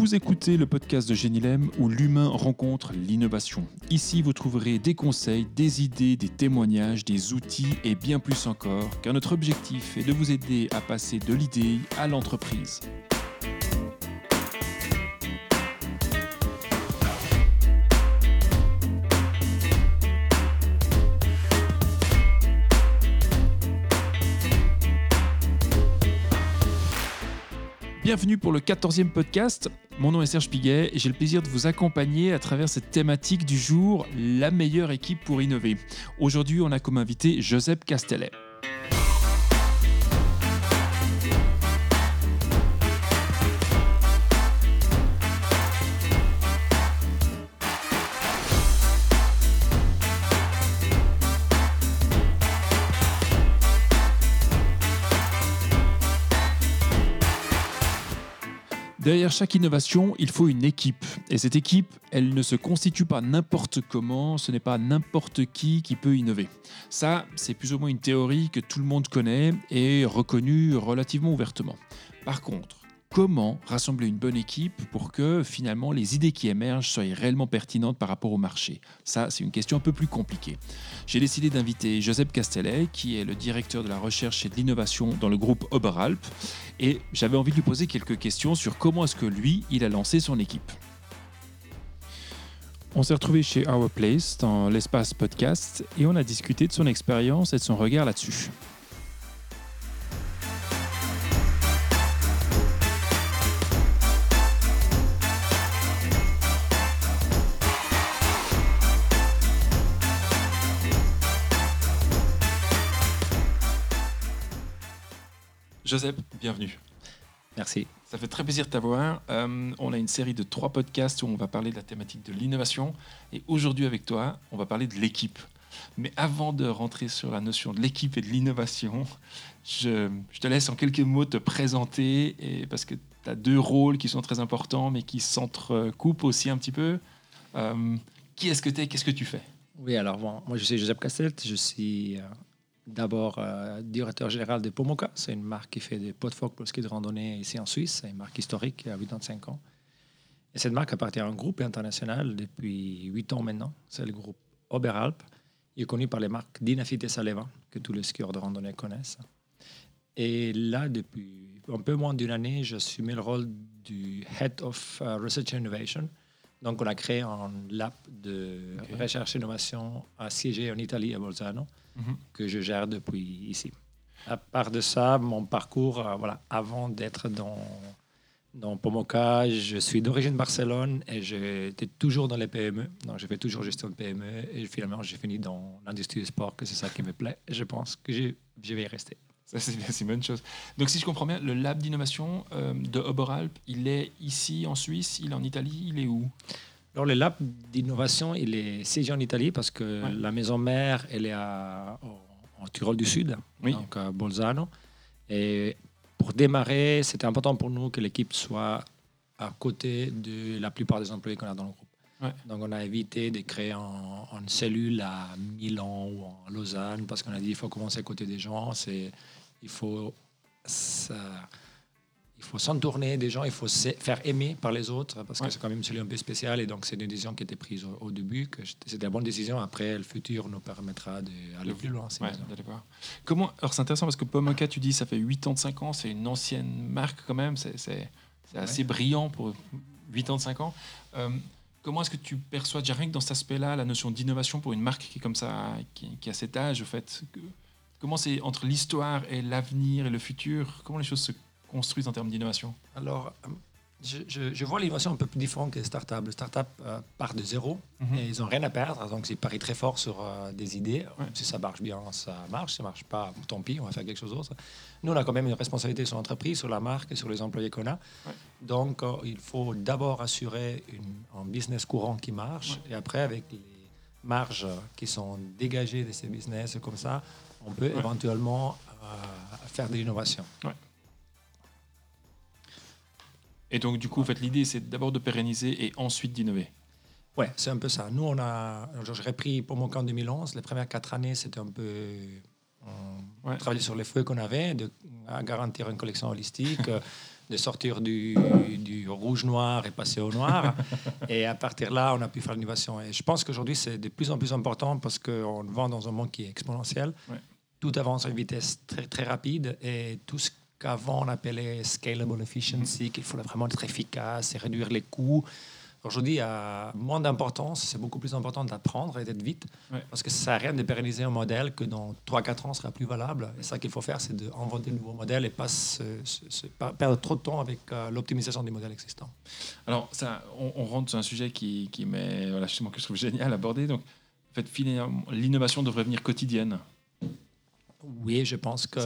Vous écoutez le podcast de Genilem où l'humain rencontre l'innovation. Ici, vous trouverez des conseils, des idées, des témoignages, des outils et bien plus encore, car notre objectif est de vous aider à passer de l'idée à l'entreprise. Bienvenue pour le 14e podcast. Mon nom est Serge Piguet et j'ai le plaisir de vous accompagner à travers cette thématique du jour, la meilleure équipe pour innover. Aujourd'hui, on a comme invité Joseph Castellet. Derrière chaque innovation, il faut une équipe. Et cette équipe, elle ne se constitue pas n'importe comment, ce n'est pas n'importe qui qui peut innover. Ça, c'est plus ou moins une théorie que tout le monde connaît et reconnue relativement ouvertement. Par contre, comment rassembler une bonne équipe pour que finalement les idées qui émergent soient réellement pertinentes par rapport au marché Ça, c'est une question un peu plus compliquée. J'ai décidé d'inviter Joseph Castellet, qui est le directeur de la recherche et de l'innovation dans le groupe Oberalp, et j'avais envie de lui poser quelques questions sur comment est-ce que lui, il a lancé son équipe. On s'est retrouvé chez Our Place dans l'espace podcast et on a discuté de son expérience et de son regard là-dessus. Joseph, bienvenue. Merci. Ça fait très plaisir de t'avoir. Euh, on a une série de trois podcasts où on va parler de la thématique de l'innovation. Et aujourd'hui, avec toi, on va parler de l'équipe. Mais avant de rentrer sur la notion de l'équipe et de l'innovation, je, te laisse en quelques mots te présenter, et, parce que tu as deux rôles qui sont très importants, mais qui s'entrecoupent aussi un petit peu. Euh, qui est-ce que tu es Qu'est-ce que tu fais? Oui, alors moi, je suis Joseph Castel, je suis euh, d'abord euh, directeur général de Pomoka. C'est une marque qui fait des pots de phoque pour ski de randonnée ici en Suisse. C'est une marque historique qui a 85 ans. Et cette marque appartient à un groupe international depuis 8 ans maintenant. C'est le groupe Oberalp. Il est connu par les marques Dinafit et Saleva, que tous les skieurs de randonnée connaissent. Et là, depuis un peu moins d'une année, j'assume le rôle du Head of euh, Research and Innovation. Donc, on a créé un lab de recherche et innovation à siéger en Italie, à Bolzano. Mhm. que je gère depuis ici. À part de ça, mon parcours, euh, voilà, avant d'être dans, dans Pomoca, je suis d'origine Barcelone et j'étais toujours dans les PME. Donc, je fais toujours gestion de PME et finalement, j'ai fini dans l'industrie du sport, que c'est ça qui me plaît. Je pense que je, je vais y rester. Ça, c'est une bonne chose. Donc, si je comprends bien, le lab d'innovation euh, de Oberalp, il est ici en Suisse, il est en Italie, il est où? Alors, le lab d'innovation, il est siégé en Italie parce que la maison mère, elle est à, en Tyrol du Sud, donc à Bolzano. Et pour démarrer, c'était important pour nous que l'équipe soit à côté de la plupart des employés qu'on a dans le groupe. Donc, on a évité de créer une cellule à Milan ou à Lausanne parce qu'on a dit qu'il faut commencer à côté des gens. Il faut. Ça, il faut s'entourner des gens, il faut se faire aimer par les autres, parce que c'est quand même celui un peu spécial. Et donc, c'est une décision qui a été prise au, début, que c'était la bonne décision. Après, le futur nous permettra d'aller plus loin. Comment, alors, c'est intéressant parce que Pomoka, tu dis, ça fait 85 ans, c'est une ancienne marque quand même, c'est assez brillant pour 85 ans. Euh, comment est-ce que tu perçois, déjà rien que dans cet aspect-là, la notion d'innovation pour une marque qui est comme ça, qui, qui a cet âge, au fait Comment c'est entre l'histoire et l'avenir et le futur? Comment les choses se construisent en termes d'innovation? Alors, euh, je, vois l'innovation un peu plus différente que les startups. Les startups euh, partent de zéro mhm. et ils n'ont rien à perdre. Donc, ils parient très fort sur euh, des idées. Si ça marche bien, ça marche. Si ça ne marche pas, tant pis, on va faire quelque chose d'autre. Nous, on a quand même une responsabilité sur l'entreprise, sur la marque et sur les employés qu'on a. Donc, il faut d'abord assurer une, un business courant qui marche. Et après, avec les marges qui sont dégagées de ces business comme ça, on peut éventuellement faire de l'innovation. Et donc, du coup, en fait, l'idée, c'est d'abord de pérenniser et ensuite d'innover. Oui, c'est un peu ça. Nous, on a. J'ai repris pour mon camp en 2011. Les premières quatre années, c'était un peu. On travaillait sur les feuilles qu'on avait, de, à garantir une collection holistique. de sortir du, du rouge-noir et passer au noir. et à partir de là, on a pu faire l'innovation. Et je pense qu'aujourd'hui, c'est de plus en plus important parce qu'on vend dans un monde qui est exponentiel. Ouais. Tout avance à une vitesse très, très rapide et tout ce qu'avant on appelait scalable efficiency, qu'il faut vraiment être efficace et réduire les coûts. Aujourd'hui, a moins d'importance, c'est beaucoup plus important d'apprendre et d'être vite, Ouais. parce que ça sert à rien de pérenniser un modèle que dans 3-4 ans sera plus valable. Et ça qu'il faut faire, c'est d'inventer de nouveaux modèles et pas, se- se- se- pas perdre trop de temps avec euh, l'optimisation des modèles existants. Alors, ça, on, on rentre sur un sujet qui, qui m'est, voilà, justement, que je trouve génial à aborder. Donc, en fait, l'innovation devrait venir quotidienne. Oui, je pense que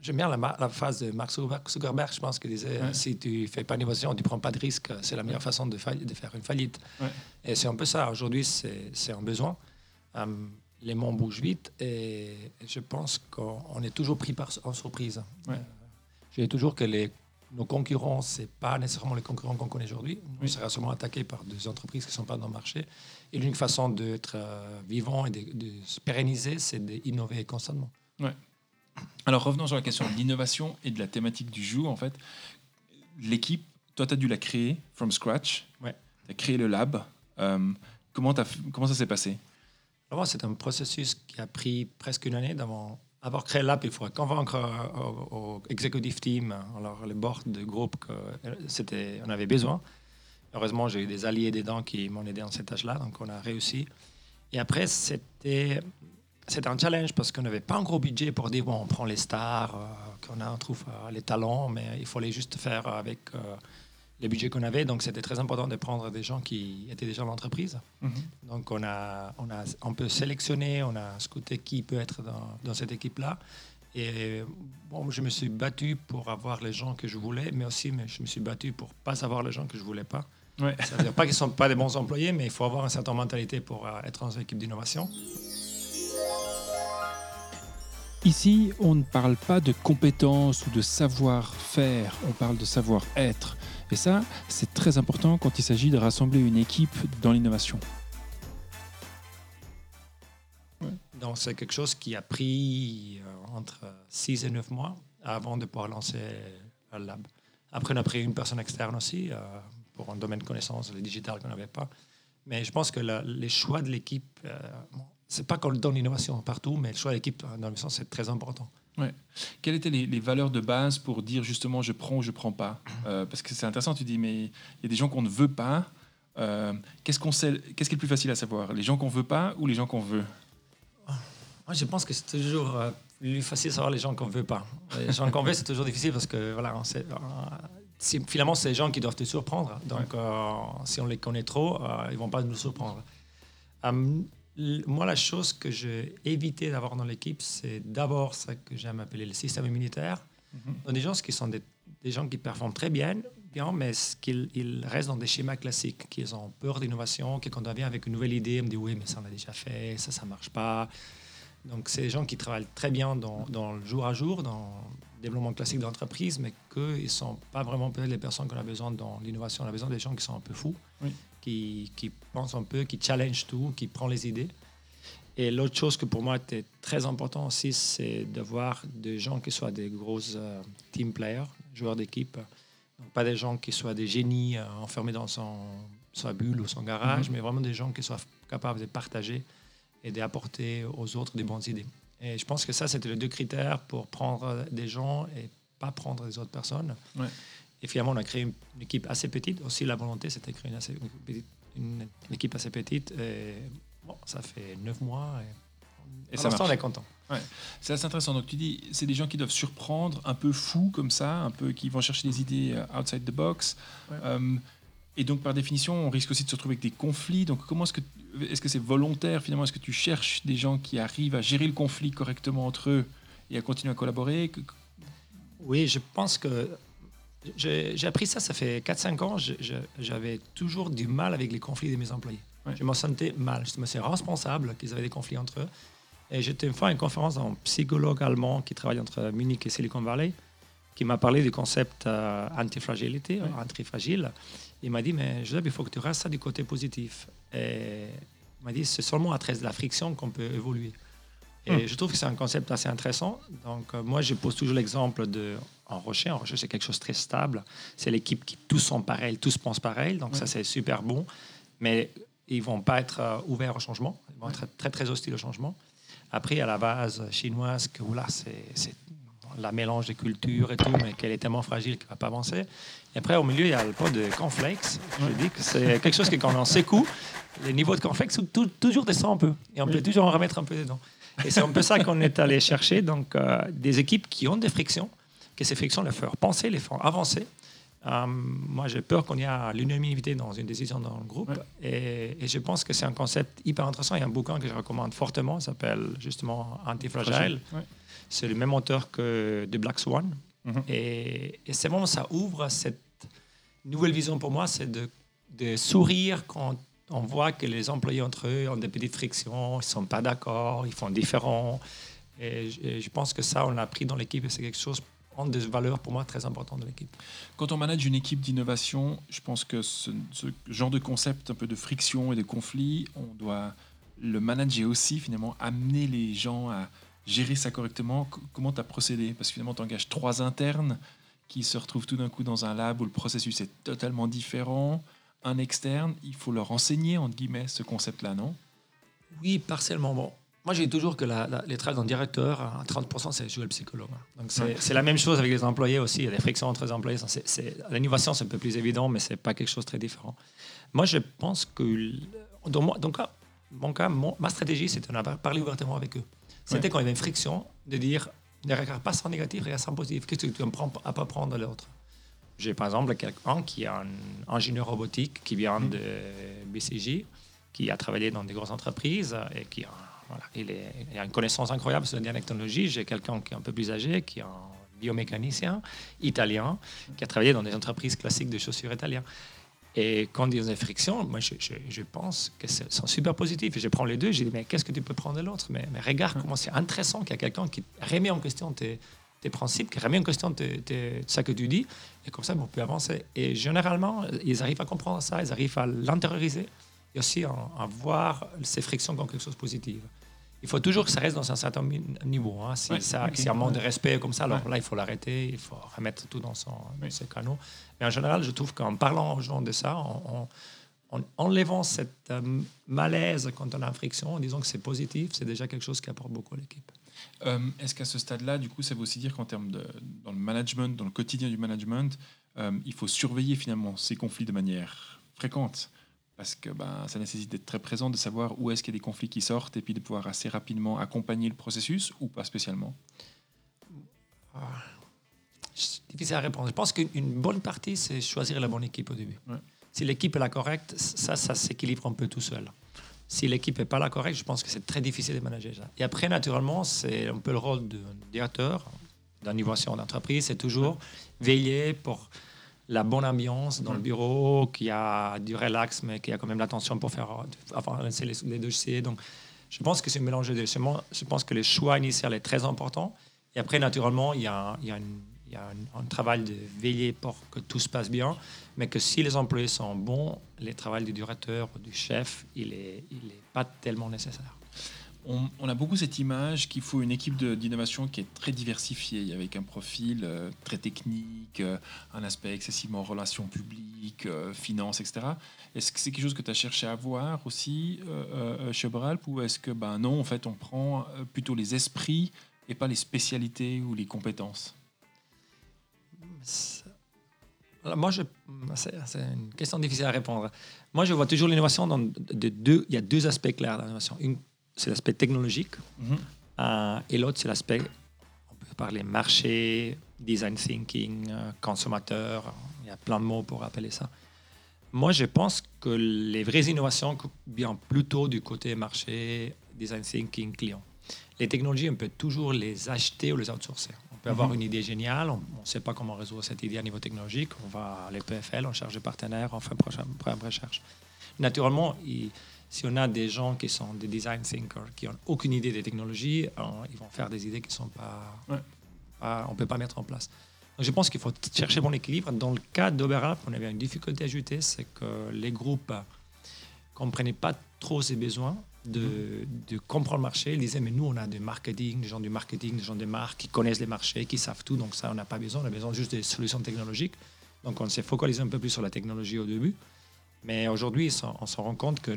j'aime bien la, la phase de Mark Zuckerberg. Je pense qu'il disait Ouais. si tu fais pas d'innovation, tu prends pas de risque. C'est la meilleure façon de, faire une faillite. Ouais. Et c'est un peu ça. Aujourd'hui, c'est un besoin. Euh, les mondes bougent vite et je pense qu'on on est toujours pris par, en surprise. Ouais. Euh, je dis toujours que les, nos concurrents, c'est pas nécessairement les concurrents qu'on connaît aujourd'hui. On Oui. sera sûrement attaqué par des entreprises qui ne sont pas dans le marché. Et l'unique façon d'être euh, vivant et de, de se pérenniser, c'est d'innover constamment. Alors, revenons sur la question de l'innovation et de la thématique du jour. En fait, l'équipe, toi, tu as dû la créer from scratch. Ouais. Tu as créé le lab. Euh, comment, comment ça s'est passé? C'est un processus qui a pris presque une année d'avant. Avoir créé l'app, il faut convaincre euh, au, au executive team, alors les boards de groupe qu'on avait besoin. Heureusement, j'ai eu des alliés dedans qui m'ont aidé dans cette tâche-là, donc on a réussi. Et après, c'était c'était un challenge parce qu'on n'avait pas un gros budget pour dire bon, on prend les stars, euh, qu'on a, on trouve euh, les talents, mais il fallait juste faire avec euh, les budgets qu'on avait. Donc, c'était très important de prendre des gens qui étaient déjà dans l'entreprise. Donc on a, on a un peu sélectionné, on a scouté qui peut être dans, dans cette équipe-là. Et bon, je me suis battu pour avoir les gens que je voulais, mais aussi mais je me suis battu pour pas avoir les gens que je voulais pas. Ouais. Ça veut dire pas qu'ils sont pas des bons employés, mais il faut avoir une certaine mentalité pour euh, être dans une équipe d'innovation. Ici, on ne parle pas de compétences ou de savoir-faire, on parle de savoir-être. Et ça, c'est très important quand il s'agit de rassembler une équipe dans l'innovation. Donc c'est quelque chose qui a pris euh, entre 6 et 9 mois avant de pouvoir lancer le lab. Après, on a pris une personne externe aussi euh, pour un domaine de connaissances, le digital qu'on n'avait pas. Mais je pense que les choix de l'équipe, euh, c'est pas qu'on donne l'innovation partout, mais le choix de l'équipe euh, dans l'innovation, c'est très important. Quelles étaient les, les valeurs de base pour dire justement je prends ou je prends pas? Euh, Parce que c'est intéressant, tu dis, mais il y a des gens qu'on ne veut pas. Euh, qu'est-ce, qu'on sait, qu'est-ce qui est le plus facile à savoir? Les gens qu'on veut pas ou les gens qu'on veut? Moi, je pense que c'est toujours euh, plus facile de savoir les gens qu'on ne veut pas. Les gens qu'on veut, c'est toujours difficile parce que voilà, on sait- c'est- finalement, c'est les gens qui doivent te surprendre. Donc, euh, si on les connaît trop, euh, ils ne vont pas nous surprendre. Euh, moi, la chose que j'ai évité d'avoir dans l'équipe, c'est d'abord ce que j'aime appeler le système immunitaire. Donc, des gens qui sont des, des gens qui performent très bien, bien mais qu'ils ils restent dans des schémas classiques, qu'ils ont peur d'innovation, que quand on vient avec une nouvelle idée, on me dit oui, mais ça on a déjà fait, ça, ça marche pas. Donc, c'est des gens qui travaillent très bien dans, dans le jour à jour, dans développement classique d'entreprise, mais qu'ils ne sont pas vraiment peut-être les personnes qu'on a besoin dans l'innovation. On a besoin des gens qui sont un peu fous, Oui. qui, qui pensent un peu, qui challenge tout, qui prennent les idées. Et l'autre chose que pour moi était très important aussi, c'est d'avoir des gens qui soient des gros euh, team players, joueurs d'équipe. Donc, pas des gens qui soient des génies euh, enfermés dans son, sa bulle ou son garage, Mhm. mais vraiment des gens qui soient capables de partager et d'apporter aux autres des bonnes idées. Et je pense que ça, c'était les deux critères pour prendre des gens et pas prendre les autres personnes. Ouais. Et finalement, on a créé une, une équipe assez petite. Aussi, la volonté, c'était de créer une, assez- une petite- une- une équipe assez petite. Et bon, ça fait neuf mois. Et, Et ça on est content. C'est assez intéressant. Donc tu dis, c'est des gens qui doivent surprendre, un peu fous comme ça, un peu qui vont chercher des idées euh, outside the box. Ouais. Euh, et donc par définition, on risque aussi de se retrouver avec des conflits. Donc comment est-ce que est-ce que c'est volontaire finalement? Est-ce que tu cherches des gens qui arrivent à gérer le conflit correctement entre eux et à continuer à collaborer? Oui, je pense que j'ai appris ça, ça fait 4-5 ans. J'avais toujours du mal avec les conflits de mes employés. Ouais. Je me sentais mal. Je me sentais responsable qu'ils avaient des conflits entre eux. Et j'étais une fois à une conférence d'un psychologue allemand qui travaille entre Munich et Silicon Valley, qui m'a parlé du concept euh, antifragilité, Ouais. antifragile. Il m'a dit, mais Joseph, il faut que tu restes ça du côté positif. Et il m'a dit, c'est seulement à travers de la friction qu'on peut évoluer. Et Hmm. je trouve que c'est un concept assez intéressant. Donc, euh, moi, je pose toujours l'exemple de en Rocher. En Rocher, c'est quelque chose de très stable. C'est l'équipe qui tous sont pareils, tous pensent pareil. Donc, ça, c'est super bon. Mais ils vont pas être euh, ouverts au changement. Ils vont être très, très hostiles au changement. Après, à la base chinoise, que là, c'est la mélange des cultures et tout, mais qu'elle est tellement fragile qu'elle ne va pas avancer. Et après, au milieu, il y a le pot de cornflakes. Je dis que c'est quelque chose que quand on secoue, les niveaux de cornflakes toujours descendent un peu. Et on peut toujours en remettre un peu dedans. Et c'est un peu ça qu'on est allé chercher. Donc, euh, des équipes qui ont des frictions, que ces frictions les font penser, les font avancer. Euh, moi, j'ai peur qu'on y ait l'unanimité dans une décision dans le groupe. Et, je pense que c'est un concept hyper intéressant. Il y a un bouquin que je recommande fortement, s'appelle justement Antifragile. C'est le même auteur que de Black Swan. Mhm. Et, c'est bon, ça ouvre cette nouvelle vision pour moi, c'est de, sourire quand on voit que les employés entre eux ont des petites frictions, ils ne sont pas d'accord, ils font différent. Et je, pense que ça, on l'a pris dans l'équipe et c'est quelque chose des valeurs pour moi très importantes de l'équipe. Quand on manage une équipe d'innovation, je pense que ce, genre de concept un peu de friction et de conflit, on doit le manager aussi, finalement, amener les gens à gérer ça correctement. Comment tu as procédé? Parce que finalement, tu engages trois internes qui se retrouvent tout d'un coup dans un lab où le processus est totalement différent. Un externe, il faut leur enseigner, entre guillemets, ce concept-là, non? Oui, partiellement. Bon, moi, j'ai toujours que les travails d'un directeur, à 30%, c'est jouer le psychologue. Donc, c'est la même chose avec les employés aussi. Il y a des frictions entre les employés. L'innovation, c'est un peu plus évident, mais c'est pas quelque chose de très différent. Moi, je pense que, dans mon, cas, mon cas ma stratégie, c'était de parler ouvertement avec eux. C'était quand il y avait une friction, de dire ne regarde pas sans négatif, regarde sans positif. Qu'est-ce que tu apprends à pas prendre de l'autre? J'ai par exemple quelqu'un qui est un ingénieur robotique qui vient mm. de BCJ, qui a travaillé dans des grosses entreprises et qui a, voilà, il, a une connaissance incroyable sur la technologie. J'ai quelqu'un qui est un peu plus âgé, qui est un biomécanicien italien, qui a travaillé dans des entreprises classiques de chaussures italiennes. Et quand il y a des frictions, moi, je, je, pense que c'est super positif. Et je prends les deux, je dis, mais qu'est-ce que tu peux prendre de l'autre? Mais, mais, regarde comment c'est intéressant qu'il y a quelqu'un qui remet en question tes, tes principes, qui remet en question tes, tes, ça que tu dis. Et comme ça, on peut avancer. Et généralement, ils arrivent à comprendre ça, ils arrivent à l'intérioriser et aussi à, à, voir ces frictions comme quelque chose de positif il faut toujours que ça reste dans un certain niveau. Hein. Si, ça, si y a un manque de respect comme ça, alors là, il faut l'arrêter, il faut remettre tout dans, son, ses canaux. Mais en général, je trouve qu'en parlant aux gens de ça, en, enlevant cette euh, malaise quand on a une friction, en disant que c'est positif, c'est déjà quelque chose qui apporte beaucoup à l'équipe. Euh, est-ce qu'à ce stade-là, du coup, ça veut aussi dire qu'en termes de dans le management, dans le quotidien du management, euh, il faut surveiller finalement ces conflits de manière fréquente? Parce que ben, ça nécessite d'être très présent, de savoir où est-ce qu'il y a des conflits qui sortent et puis de pouvoir assez rapidement accompagner le processus ou pas spécialement ah, C'est difficile à répondre. Je pense qu'une bonne partie, c'est choisir la bonne équipe au début. Si l'équipe est la correcte, ça, ça s'équilibre un peu tout seul. Si l'équipe n'est pas la correcte, je pense que c'est très difficile de manager ça. Et après, naturellement, c'est un peu le rôle d'un directeur, d'innovation d'entreprise, c'est toujours veiller pour la bonne ambiance dans le bureau, qui a du relax, mais qui a quand même l'attention pour faire enfin, les, les dossiers. Donc, je pense que c'est un mélange de Je pense que le choix initial est très important. Et après, naturellement, il y a, il y a, il y a un, travail de veiller pour que tout se passe bien, mais que si les employés sont bons, le travail du directeur du chef, il n'est il est pas tellement nécessaire on, a beaucoup cette image qu'il faut une équipe d'innovation qui est très diversifiée, avec un profil euh, très technique, euh, un aspect excessivement relations publiques, euh, finances, etc. Est-ce que c'est quelque chose que tu as cherché à voir aussi chez Oberalp ou est-ce que ben non, en fait, on prend plutôt les esprits et pas les spécialités ou les compétences? Moi, c'est une question difficile à répondre. Moi, je vois toujours l'innovation dans de deux. Il y a deux aspects clairs l'innovation. C'est l'aspect technologique. Mhm. Euh, et l'autre, c'est l'aspect, on peut parler marché, design thinking, euh, consommateur. Il y a plein de mots pour appeler ça. Moi, je pense que les vraies innovations viennent plutôt du côté marché, design thinking, client. Les technologies, on peut toujours les acheter ou les outsourcer. Peut avoir mhm. une idée géniale, on ne sait pas comment résoudre cette idée à niveau technologique, on va à l'EPFL, on cherche des partenaires, on fait une recherche. Naturellement, il, si on a des gens qui sont des design thinkers, qui n'ont aucune idée des technologies, ils vont faire des idées qui sont pas, on ne peut pas mettre en place. Donc je pense qu'il faut chercher bon équilibre. Dans le cas d'Oberalp, on avait une difficulté à ajouter, c'est que les groupes ne comprenaient pas trop ses besoins. De, comprendre le marché. Ils disaient, mais nous, on a du marketing, des gens du marketing, des gens des marques qui connaissent les marchés, qui savent tout. Donc ça, on n'a pas besoin. On a besoin juste des solutions technologiques. Donc on s'est focalisé un peu plus sur la technologie au début. Mais aujourd'hui, on se rend compte que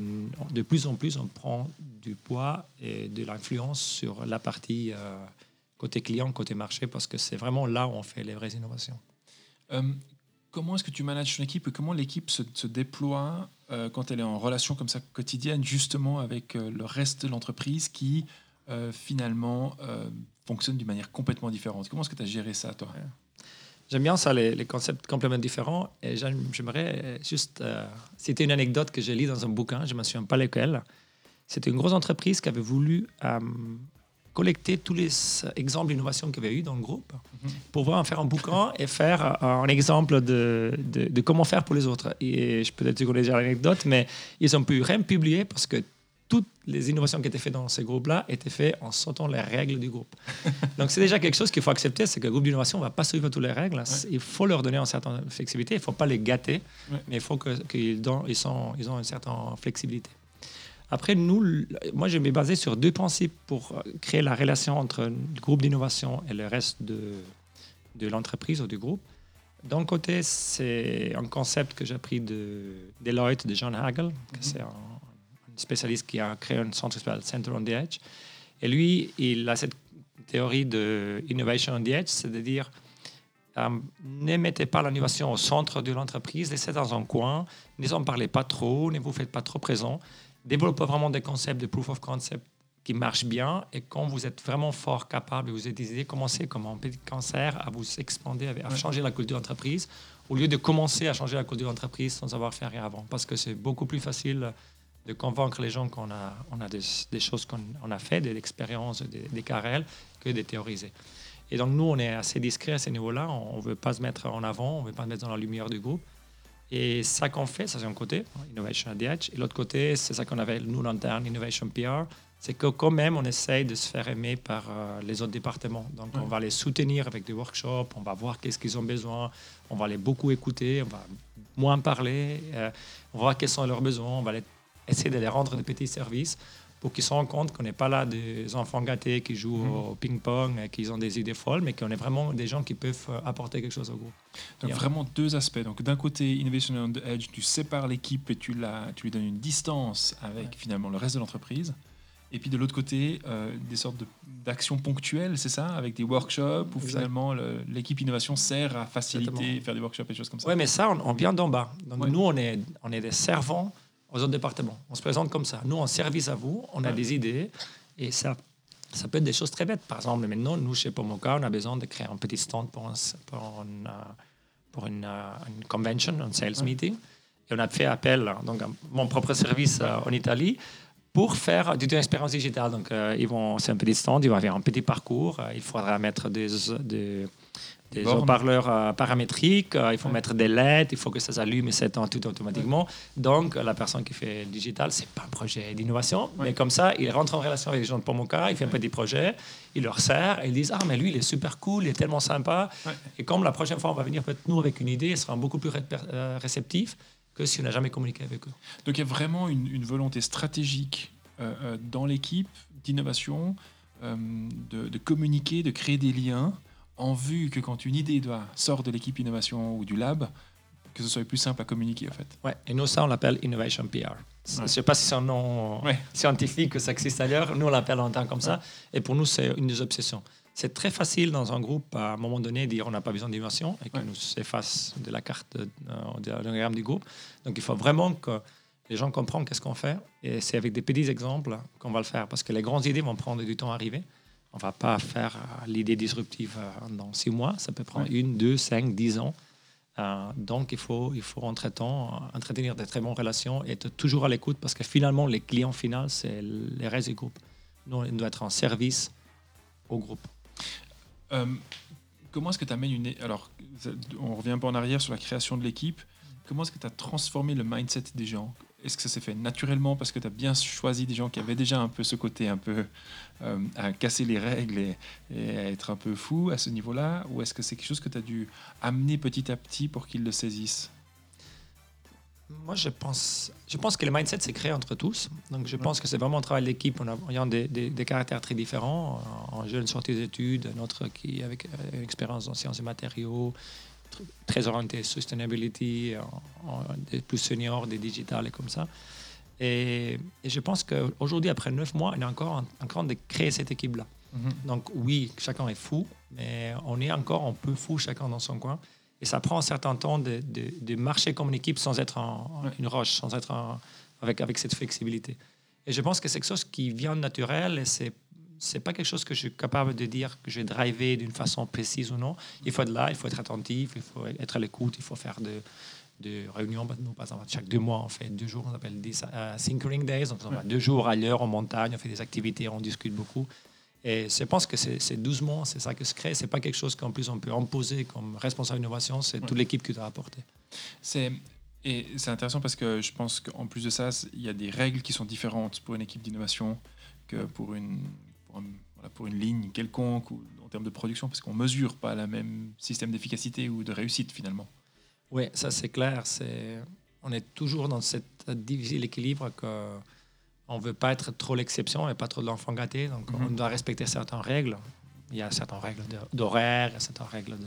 de plus en plus, on prend du poids et de l'influence sur la partie euh, côté client, côté marché, parce que c'est vraiment là où on fait les vraies innovations. Euh, comment est-ce que tu manages ton équipe et comment l'équipe se, déploie euh, quand elle est en relation comme ça quotidienne, justement avec le reste de l'entreprise qui finalement fonctionne d'une manière complètement différente Comment est-ce que tu as géré ça, toi? J'aime bien ça, les, concepts complètement différents. Et j'aimerais juste citer une anecdote que j'ai lue dans un bouquin, je ne me souviens pas lequel. C'était une grosse entreprise qui avait voulu euh, collecter tous les exemples d'innovation qu'il y avait eu dans le groupe mhm. pour pouvoir en faire un bouquin et faire un exemple de, de, comment faire pour les autres. Et je peut-être que déjà l'anecdote, mais ils ont pu rien publier parce que toutes les innovations qui étaient faites dans ces groupes-là étaient faites en sautant les règles du groupe. Donc c'est déjà quelque chose qu'il faut accepter, c'est que le groupe d'innovation ne va pas suivre toutes les règles. Il faut leur donner une certaine flexibilité, il ne faut pas les gâter, mais il faut qu'ils ils ils ont une certaine flexibilité. Après, nous, moi, je m'ai basé sur deux principes pour euh, créer la relation entre le groupe d'innovation et le reste de, de l'entreprise ou du groupe. D'un côté, c'est un concept que j'ai appris de Deloitte, de John Hagel, mm c'est un, spécialiste qui a créé un centre qui s'appelle Center on the Edge. Et lui, il a cette théorie de innovation on the edge, c'est-à-dire euh, ne mettez pas l'innovation au centre de l'entreprise, laissez dans un coin, ne en parlez pas trop, ne vous faites pas trop présent, développez vraiment des concepts de proof of concept qui marchent bien et quand vous êtes vraiment fort capable, vous avez des idées, commencez comme un petit cancer à vous expander, à changer la culture d'entreprise au lieu de commencer à changer la culture d'entreprise sans avoir fait rien avant. Parce que c'est beaucoup plus facile de convaincre les gens qu'on a, on a des, choses qu'on a fait, des expériences, des, des carrels, que de théoriser. Et donc nous, on est assez discret à ce niveau-là. On ne veut pas se mettre en avant, on ne veut pas se mettre dans la lumière du groupe. Et ça qu'on fait, ça c'est un côté, Innovation at Et l'autre côté, c'est ça qu'on avait, nous, l'interne, Innovation PR. C'est que quand même, on essaye de se faire aimer par euh, les autres départements. Donc, on va les soutenir avec des workshops, on va voir qu'est-ce qu'ils ont besoin, on va les beaucoup écouter, on va moins parler, euh, on va voir quels sont leurs besoins, on va les, essayer de les rendre des petits services pour qu'ils se rendent compte qu'on n'est pas là des enfants gâtés qui jouent mhm. au ping-pong et qui ont des idées folles, mais qu'on est vraiment des gens qui peuvent euh, apporter quelque chose au groupe. Donc vraiment deux aspects. Donc d'un côté, Innovation on the Edge, tu sépares l'équipe et tu, la, tu lui donnes une distance avec finalement le reste de l'entreprise. Et puis de l'autre côté, euh, des sortes d'actions ponctuelles, c'est ça Avec des workshops où finalement l'équipe innovation sert à faciliter, faire des workshops et des choses comme ça. Oui, mais ça, on, vient d'en bas. Donc nous, on est, on est des servants aux autres départements. On se présente comme ça. Nous, en service à vous, on a des idées et ça, ça peut être des choses très bêtes. Par exemple, maintenant, nous, chez Pomoka, on a besoin de créer un petit stand pour, un, pour, une, pour une, une, convention, un sales meeting. Et on a fait appel donc, à mon propre service euh, en Italie pour faire du expérience digitale. Donc, euh, ils vont, c'est un petit stand, ils vont avoir un petit parcours. Euh, il faudra mettre des, des, des haut-parleurs euh, paramétriques, euh, il faut mettre des LED, il faut que ça s'allume et s'éteint tout automatiquement. Donc, la personne qui fait le digital, c'est pas un projet d'innovation, mais comme ça, il rentre en relation avec les gens de Pomoka, il fait un petit projet, il leur sert, et ils disent Ah, mais lui, il est super cool, il est tellement sympa. Et comme la prochaine fois, on va venir peut-être nous avec une idée, il sera beaucoup plus euh, réceptif que si on n'a jamais communiqué avec eux. Donc, il y a vraiment une, volonté stratégique dans l'équipe d'innovation, de, de communiquer, de créer des liens en vue que quand une idée doit sort de l'équipe innovation ou du lab, que ce soit plus simple à communiquer en fait. Ouais, et nous ça on l'appelle innovation PR. Je ne sais pas si c'est un nom scientifique que ça existe ailleurs, nous on l'appelle en tant comme ça, et pour nous c'est une des obsessions. C'est très facile dans un groupe à un moment donné de dire on n'a pas besoin d'innovation et qu'on nous efface de la carte euh, de, du groupe. Donc il faut vraiment que les gens comprennent qu'est-ce qu'on fait et c'est avec des petits exemples qu'on va le faire parce que les grandes idées vont prendre du temps à arriver. On ne va pas faire euh, l'idée disruptive euh, dans six mois. Ça peut prendre une, deux, cinq, dix ans. Euh, donc, il faut, il faut entre-temps entretenir de très bonnes relations et être toujours à l'écoute parce que finalement, les clients finaux, c'est les restes du groupe. Nous, on doit être en service au groupe. comment est-ce que tu amènes une. Alors, on revient un peu en arrière sur la création de l'équipe. Comment est-ce que tu as transformé le mindset des gens? Est-ce que ça s'est fait naturellement parce que tu as bien choisi des gens qui avaient déjà un peu ce côté un peu euh, à casser les règles et, à être un peu fou à ce niveau-là Ou est-ce que c'est quelque chose que tu as dû amener petit à petit pour qu'ils le saisissent? Moi, je pense, je pense que le mindset s'est créé entre tous. Donc, je pense que c'est vraiment un travail d'équipe en ayant des, des, caractères très différents. En jeune sortie d'études, un autre qui avec euh, une expérience en sciences et matériaux, très orienté sustainability, des plus seniors, des digitales et comme ça. Et, je pense qu'aujourd'hui, après neuf mois, on est encore en, train de créer cette équipe-là. Mm-hmm. Donc oui, chacun est fou, mais on est encore un peu fou chacun dans son coin. Et ça prend un certain temps de, de, marcher comme une équipe sans être une roche, sans être avec, avec cette flexibilité. Et je pense que c'est quelque chose qui vient naturel et c'est c'est pas quelque chose que je suis capable de dire que je vais driver d'une façon précise ou non. Il faut être là, il faut être attentif, il faut être à l'écoute, il faut faire de, de réunions. Nous, par exemple, chaque deux mois, on fait deux jours, on appelle des uh, Syncering Days. Donc, on va deux jours ailleurs en montagne, on fait des activités, on discute beaucoup. Et je pense que c'est doucement, c'est ça que se crée. C'est pas quelque chose qu'en plus on peut imposer comme responsable d'innovation, c'est toute l'équipe qui doit apporter. C'est et c'est intéressant parce que je pense qu'en plus de ça, il y a des règles qui sont différentes pour une équipe d'innovation que pour une, pour, une ligne quelconque ou en termes de production, parce qu'on mesure pas le même système d'efficacité ou de réussite finalement. Oui, ça c'est clair. C'est, on est toujours dans cette difficile équilibre que on ne veut pas être trop l'exception et pas trop de l'enfant gâté. Donc, on mhm. doit respecter certaines règles. Il y a certaines règles d'horaire, il y a certaines règles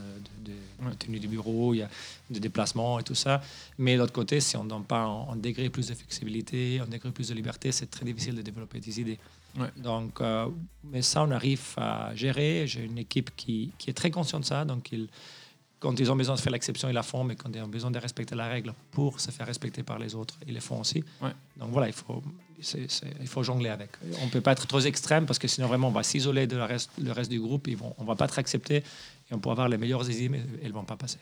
de, tenue du bureau, il y a de déplacement et tout ça. Mais de l'autre côté, si on ne donne pas un, degré plus de flexibilité, un degré plus de liberté, c'est très difficile de développer des idées. Donc, euh, mais ça, on arrive à gérer. J'ai une équipe qui, qui, est très consciente de ça. Donc, ils, quand ils ont besoin de faire l'exception, ils la font, mais quand ils ont besoin de respecter la règle pour se faire respecter par les autres, ils le font aussi. Donc voilà, il faut, il faut jongler avec. On ne peut pas être trop extrême parce que sinon vraiment on va s'isoler de reste, le reste du groupe, ils vont, on ne va pas être accepté et on pourra avoir les meilleures idées, mais elles ne vont pas passer.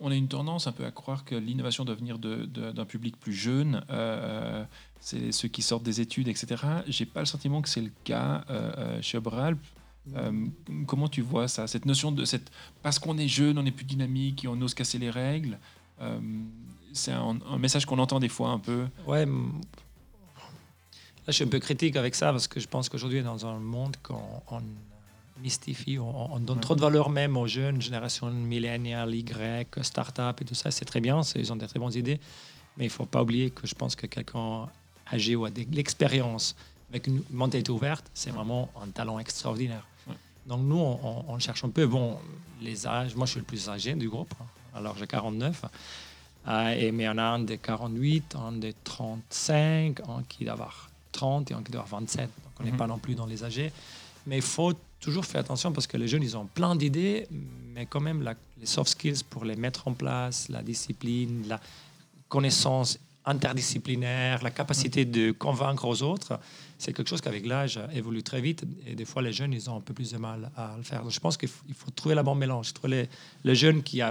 On a une tendance un peu à croire que l'innovation doit venir d'un public plus jeune, euh, c'est ceux qui sortent des études, etc. J'ai pas le sentiment que c'est le cas euh, euh, chez Oberalp. Euh, comment tu vois ça Cette notion de cette. Parce qu'on est jeune, on est plus dynamique et on ose casser les règles. Euh, c'est un, message qu'on entend des fois un peu. Ouais. Là, je suis un peu critique avec ça parce que je pense qu'aujourd'hui, dans un monde qu'on on mystifie, on, donne trop de valeur même aux jeunes, génération milléniale, Y, start-up et tout ça. C'est très bien, ils ont des très bonnes idées. Mais il ne faut pas oublier que je pense que quelqu'un âgé ou a de l'expérience avec une mentalité ouverte, c'est vraiment un talent extraordinaire. Donc nous, on, cherche un peu, bon, les âges, moi je suis le plus âgé du groupe, hein. alors j'ai 49, euh, et, mais on a un de 48, un de 35, un qui doit avoir 30 et un qui doit avoir 27. Donc on n'est mhm. pas non plus dans les âgés. Mais il faut toujours faire attention parce que les jeunes, ils ont plein d'idées, mais quand même les soft skills pour les mettre en place, la discipline, la connaissance interdisciplinaire, la capacité de convaincre aux autres, c'est quelque chose qu'avec l'âge évolue très vite et des fois les jeunes ils ont un peu plus de mal à le faire. Donc, je pense qu'il faut, trouver la bonne mélange, trouver les, jeunes qui,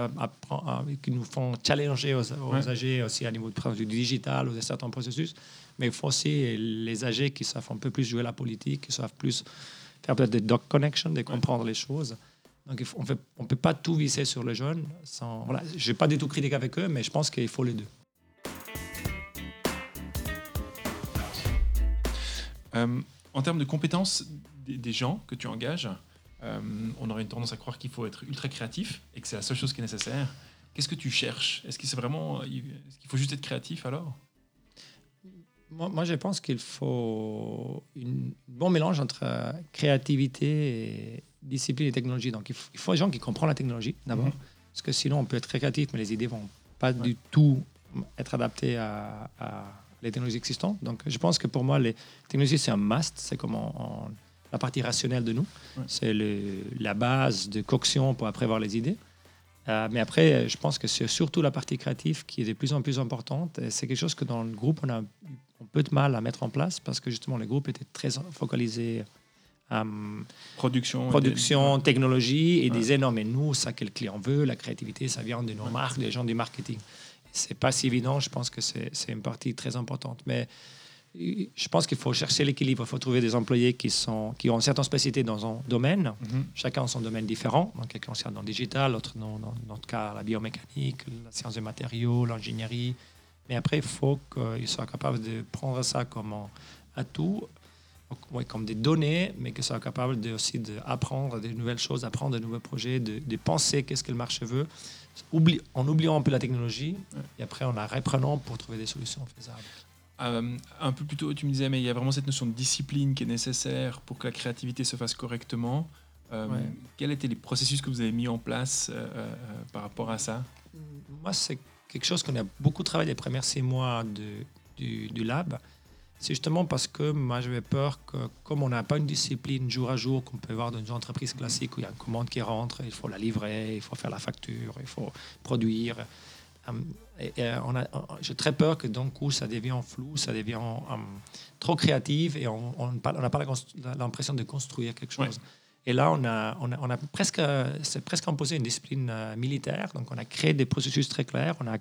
qui nous font challenger aux, âgés aussi à niveau du digital ou de certains processus, mais il faut aussi les âgés qui savent un peu plus jouer la politique, qui savent plus peut-être des doc connections, de comprendre les choses. Donc on ne peut pas tout visser sur les jeunes. Sans, voilà, je n'ai pas du tout critique avec eux, mais je pense qu'il faut les deux. Euh, en termes de compétences des, gens que tu engages, euh, on aurait une tendance à croire qu'il faut être ultra créatif et que c'est la seule chose qui est nécessaire. Qu'est-ce que tu cherches? Est-ce que c'est vraiment, qu'il faut juste être créatif alors? Moi, je pense qu'il faut un bon mélange entre créativité et discipline et technologie. Donc, il faut, des gens qui comprennent la technologie d'abord, mhm. parce que sinon, on peut être très créatif, mais les idées vont pas du tout être adaptées à les technologies existantes. Donc, je pense que pour moi, les technologies, c'est un must. C'est comme la partie rationnelle de nous. C'est la base de coction pour après avoir les idées. Euh, mais après, je pense que c'est surtout la partie créative qui est de plus en plus importante. C'est quelque chose que dans le groupe, on a un peu de mal à mettre en place parce que justement, le groupe était très focalisé à production, production technologie et des énormes. Et nous, ça que le client veut, la créativité, ça vient de nos marques, des gens du marketing c'est pas si évident. Je pense que c'est une partie très importante. Mais je pense qu'il faut chercher l'équilibre. Il faut trouver des employés qui, sont, qui ont une certaine spécialité dans un domaine. Mhm. Chacun a son domaine différent. Donc, quelqu'un est dans le digital, l'autre dans, dans, notre cas, la biomécanique, la science des matériaux, l'ingénierie. Mais après, il faut qu'ils soient capables de prendre ça comme un atout comme des données, mais que soit capable de, aussi d'apprendre des nouvelles choses, d'apprendre de nouveaux projets, de, de penser qu'est-ce que le marché veut, oublie, en oubliant un peu la technologie, et après en la reprenant pour trouver des solutions faisables. Euh, un peu plus tôt, tu me disais, mais il y a vraiment cette notion de discipline qui est nécessaire pour que la créativité se fasse correctement. Euh, Ouais. Quels étaient les processus que vous avez mis en place euh, euh, par rapport à ça? Moi, c'est quelque chose qu'on a beaucoup travaillé les premiers six mois de, du, du lab. C'est justement parce que moi, j'avais peur que, comme on n'a pas une discipline jour à jour qu'on peut voir dans une entreprise classique où il y a une commande qui rentre, il faut la livrer, il faut faire la facture, il faut produire. Et- et on a- on- J'ai très peur que d'un coup, ça devient flou, ça devient hum, trop créatif et on on n'a pas, on l'impression de construire quelque chose. Et là, on a, presque, c'est presque imposé une discipline euh, militaire. Donc, on a créé des processus très clairs. On a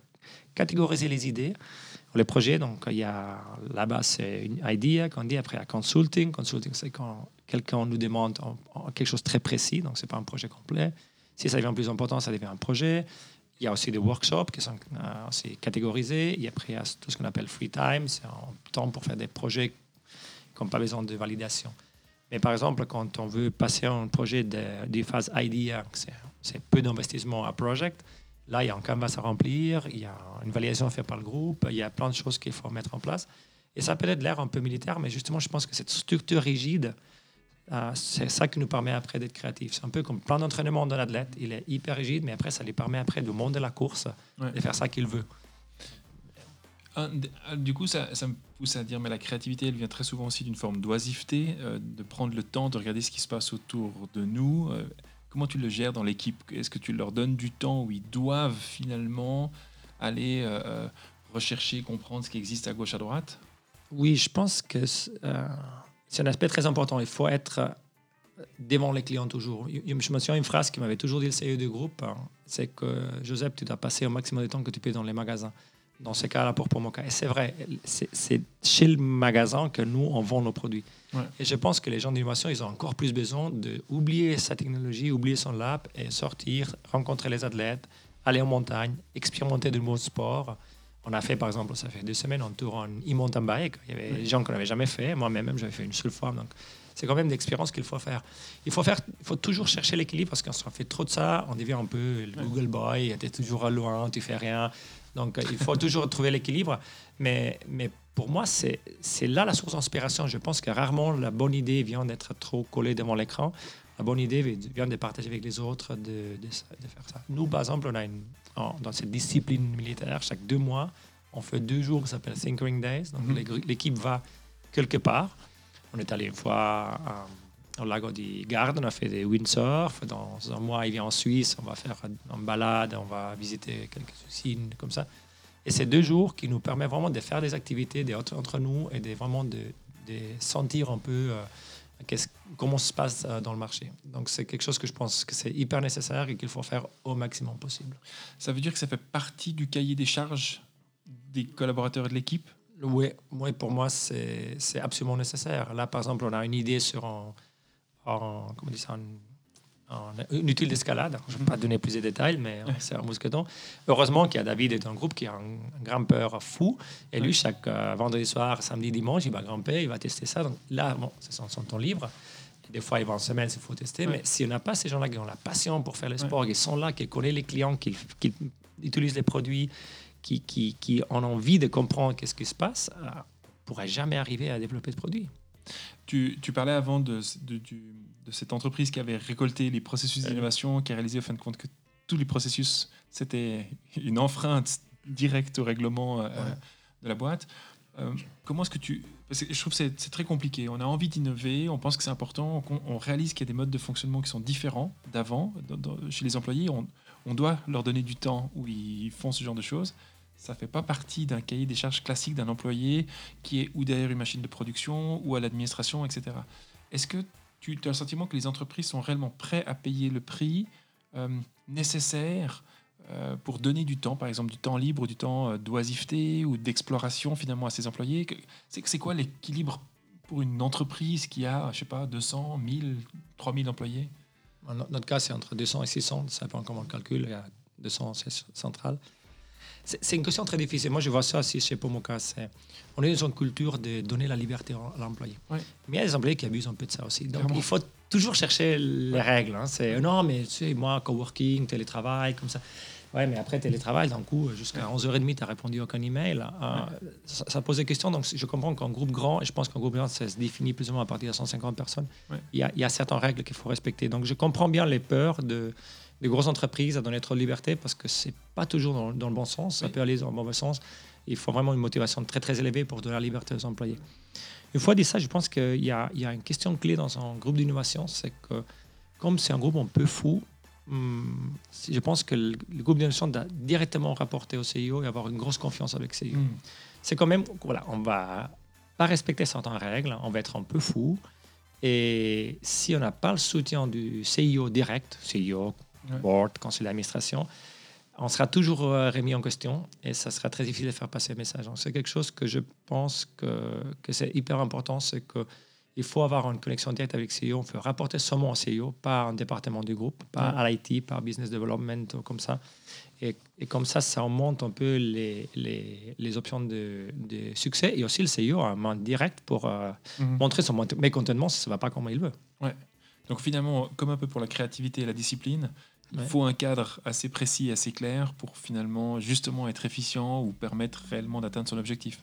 catégorisé les idées, les projets. Donc, il y a là-bas, c'est une idea qu'on dit. Après, il y a consulting. Consulting, c'est quand quelqu'un nous demande quelque chose de très précis. Donc, c'est pas un projet complet. Si ça devient plus important, ça devient un projet. Il y a aussi des workshops qui sont euh, aussi catégorisés. Et après, il y a tout ce qu'on appelle free time. C'est un temps pour faire des projets qui n'ont pas besoin de validation. Mais par exemple, quand on veut passer un projet de, de phase idea, c'est- c'est peu d'investissement à project, là, il y a un canvas à remplir, il y a une validation à faire par le groupe, il y a plein de choses qu'il faut mettre en place. Et ça peut être l'air un peu militaire, mais justement, je pense que cette structure rigide, euh, c'est ça qui nous permet après d'être créatif. C'est un peu comme le plan d'entraînement d'un athlète. Il est hyper rigide, mais après, ça lui permet après de monter la course, Ouais. de faire ça qu'il veut. Ah, Du coup, ça, me pousse à dire, mais la créativité, elle vient très souvent aussi d'une forme d'oisiveté, euh, de prendre le temps de regarder ce qui se passe autour de nous. Euh, comment tu le gères dans l'équipe? Est-ce que tu leur donnes du temps où ils doivent finalement aller euh, euh, rechercher, comprendre ce qui existe à gauche, à droite? Oui, je pense que c'est euh, un aspect très important. Il faut être euh, devant les clients toujours. Je je me souviens une phrase qui m'avait toujours dit le CEO du groupe, hein, c'est que Joseph, tu dois passer au maximum de temps que tu peux dans les magasins. Dans ce cas-là, pour Pomoka. Et c'est vrai, c'est chez le magasin que nous, on vend nos produits. Ouais. Et je pense que les gens d'innovation, ils ont encore plus besoin d'oublier sa technologie, oublier son lab et sortir, rencontrer les athlètes, aller en montagne, expérimenter de nouveaux sports. On a fait, par exemple, ça fait deux semaines, un tour en e-mountain bike. Il y avait des gens qu'on n'avait jamais fait. Moi-même, j'avais fait une seule fois. Donc, c'est quand même des expériences qu'il faut faire. Il faut, faire, il faut toujours chercher l'équilibre parce qu'on se fait trop de ça, on devient un peu le Google Boy, tu es toujours à loin, tu fais rien. Donc, il faut toujours trouver l'équilibre. Mais, mais pour moi, c'est là la source d'inspiration. Je pense que rarement la bonne idée vient d'être trop collée devant l'écran. La bonne idée vient de partager avec les autres, de, de, de faire ça. Nous, par exemple, on a une, en- dans cette discipline militaire, chaque deux mois, on fait deux jours qui s'appellent Thinkering Days. Donc, Mhm. l'é- l'équipe va quelque part. On est allé une fois à- au lago du Garde, on a fait des windsurf. Dans un mois, il vient en Suisse, on va faire une balade, on va visiter quelques usines comme ça. Et c'est deux jours qui nous permettent vraiment de faire des activités des autres- entre nous et de vraiment de, de sentir un peu euh, comment se passe euh, dans le marché. Donc c'est quelque chose que je pense que c'est hyper nécessaire et qu'il faut faire au maximum possible. Ça veut dire que ça fait partie du cahier des charges des collaborateurs et de l'équipe? Oui, oui, pour moi, c'est c'est absolument nécessaire. Là, par exemple, on a une idée sur un, un- comment on dit ça, un- un- une utile d'escalade. Je ne vais pas donner plus de détails, mais euh, c'est un mousqueton. Heureusement qu'il y a David dans le groupe qui est un, un grimpeur fou. Et lui, chaque euh, vendredi soir, samedi, dimanche, il va grimper, il va tester ça. Donc là, bon, c'est son, son temps libre. Des fois, il va en semaine, il faut tester. Ouais. Mais si on n'a pas ces gens-là qui ont la passion pour faire le Ouais. sport, qui sont là, qui connaissent les clients, qui, qui utilisent les produits, qui, qui, qui ont envie de comprendre qu'est-ce qui se passe, euh, on ne pourrait jamais arriver à développer de produits. Tu, tu parlais avant de, de, du- de cette entreprise qui avait récolté les processus d'innovation, qui a réalisé au fin de compte que tous les processus, c'était une enfreinte directe au règlement euh, Ouais. de la boîte. Euh, comment est-ce que tu... Parce que je trouve que c'est très compliqué. On a envie d'innover, on pense que c'est important, on, on réalise qu'il y a des modes de fonctionnement qui sont différents d'avant. Chez les employés, on, on doit leur donner du temps où ils font ce genre de choses. Ça ne fait pas partie d'un cahier des charges classique d'un employé qui est ou derrière une machine de production ou à l'administration, etc. Est-ce que tu as le sentiment que les entreprises sont réellement prêtes à payer le prix euh, nécessaire euh, pour donner du temps, par exemple du temps libre, ou du temps euh, d'oisiveté ou d'exploration finalement à ses employés? C'est quoi l'équilibre pour une entreprise qui a, je sais pas, 200, 1000, 3000 employés? Dans notre cas, c'est entre 200 et 600. Ça dépend comment on le calcule. Il y a 200 c'est central. C'est une question très difficile. Moi, je vois ça aussi chez Pomoka. On est dans une culture de donner la liberté à l'employé. Mais il y a des employés qui abusent un peu de ça aussi. Donc, il faut toujours chercher les règles. Hein. C'est non, mais tu sais, moi, coworking, télétravail, comme ça. Ouais, mais après télétravail, d'un coup, jusqu'à 11h30, tu n'as répondu à aucun email. Euh, ça, pose des questions. Donc, je comprends qu'en groupe grand, et je pense qu'en groupe grand, ça se définit plus ou moins à partir de 150 personnes, il, y a, il, y a, certaines règles qu'il faut respecter. Donc, je comprends bien les peurs de, des grosses entreprises à donner trop de liberté parce que c'est pas toujours dans, dans, le bon sens. Ça peut aller dans le mauvais sens. Il faut vraiment une motivation très, très élevée pour donner la liberté aux employés. Une fois dit ça, je pense qu'il y, y, a une question clé dans un groupe d'innovation, c'est que comme c'est un groupe un peu fou, Hmm, je pense que le, groupe d'innovation doit directement rapporter au CIO et avoir une grosse confiance avec le CIO. Hmm. C'est quand même, voilà, on va pas respecter certaines règles, on va être un peu fou. Et si on n'a pas le soutien du CIO direct, CIO, board, conseil d'administration, on sera toujours euh, remis en question et ça sera très difficile de faire passer le message. C'est quelque chose que je pense que, que c'est hyper important, c'est que il faut avoir une connexion directe avec CEO. On peut rapporter seulement au CEO, pas un département du groupe, pas à l'IT, pas business development, comme ça. Et, comme ça, ça augmente un peu les, les, les options de, de, succès. Et aussi, le CEO a un main direct pour euh, mhm. montrer son mécontentement si ça ne va pas comme il veut. Ouais. Donc finalement, comme un peu pour la créativité et la discipline, il faut un cadre assez précis et assez clair pour finalement justement être efficient ou permettre réellement d'atteindre son objectif.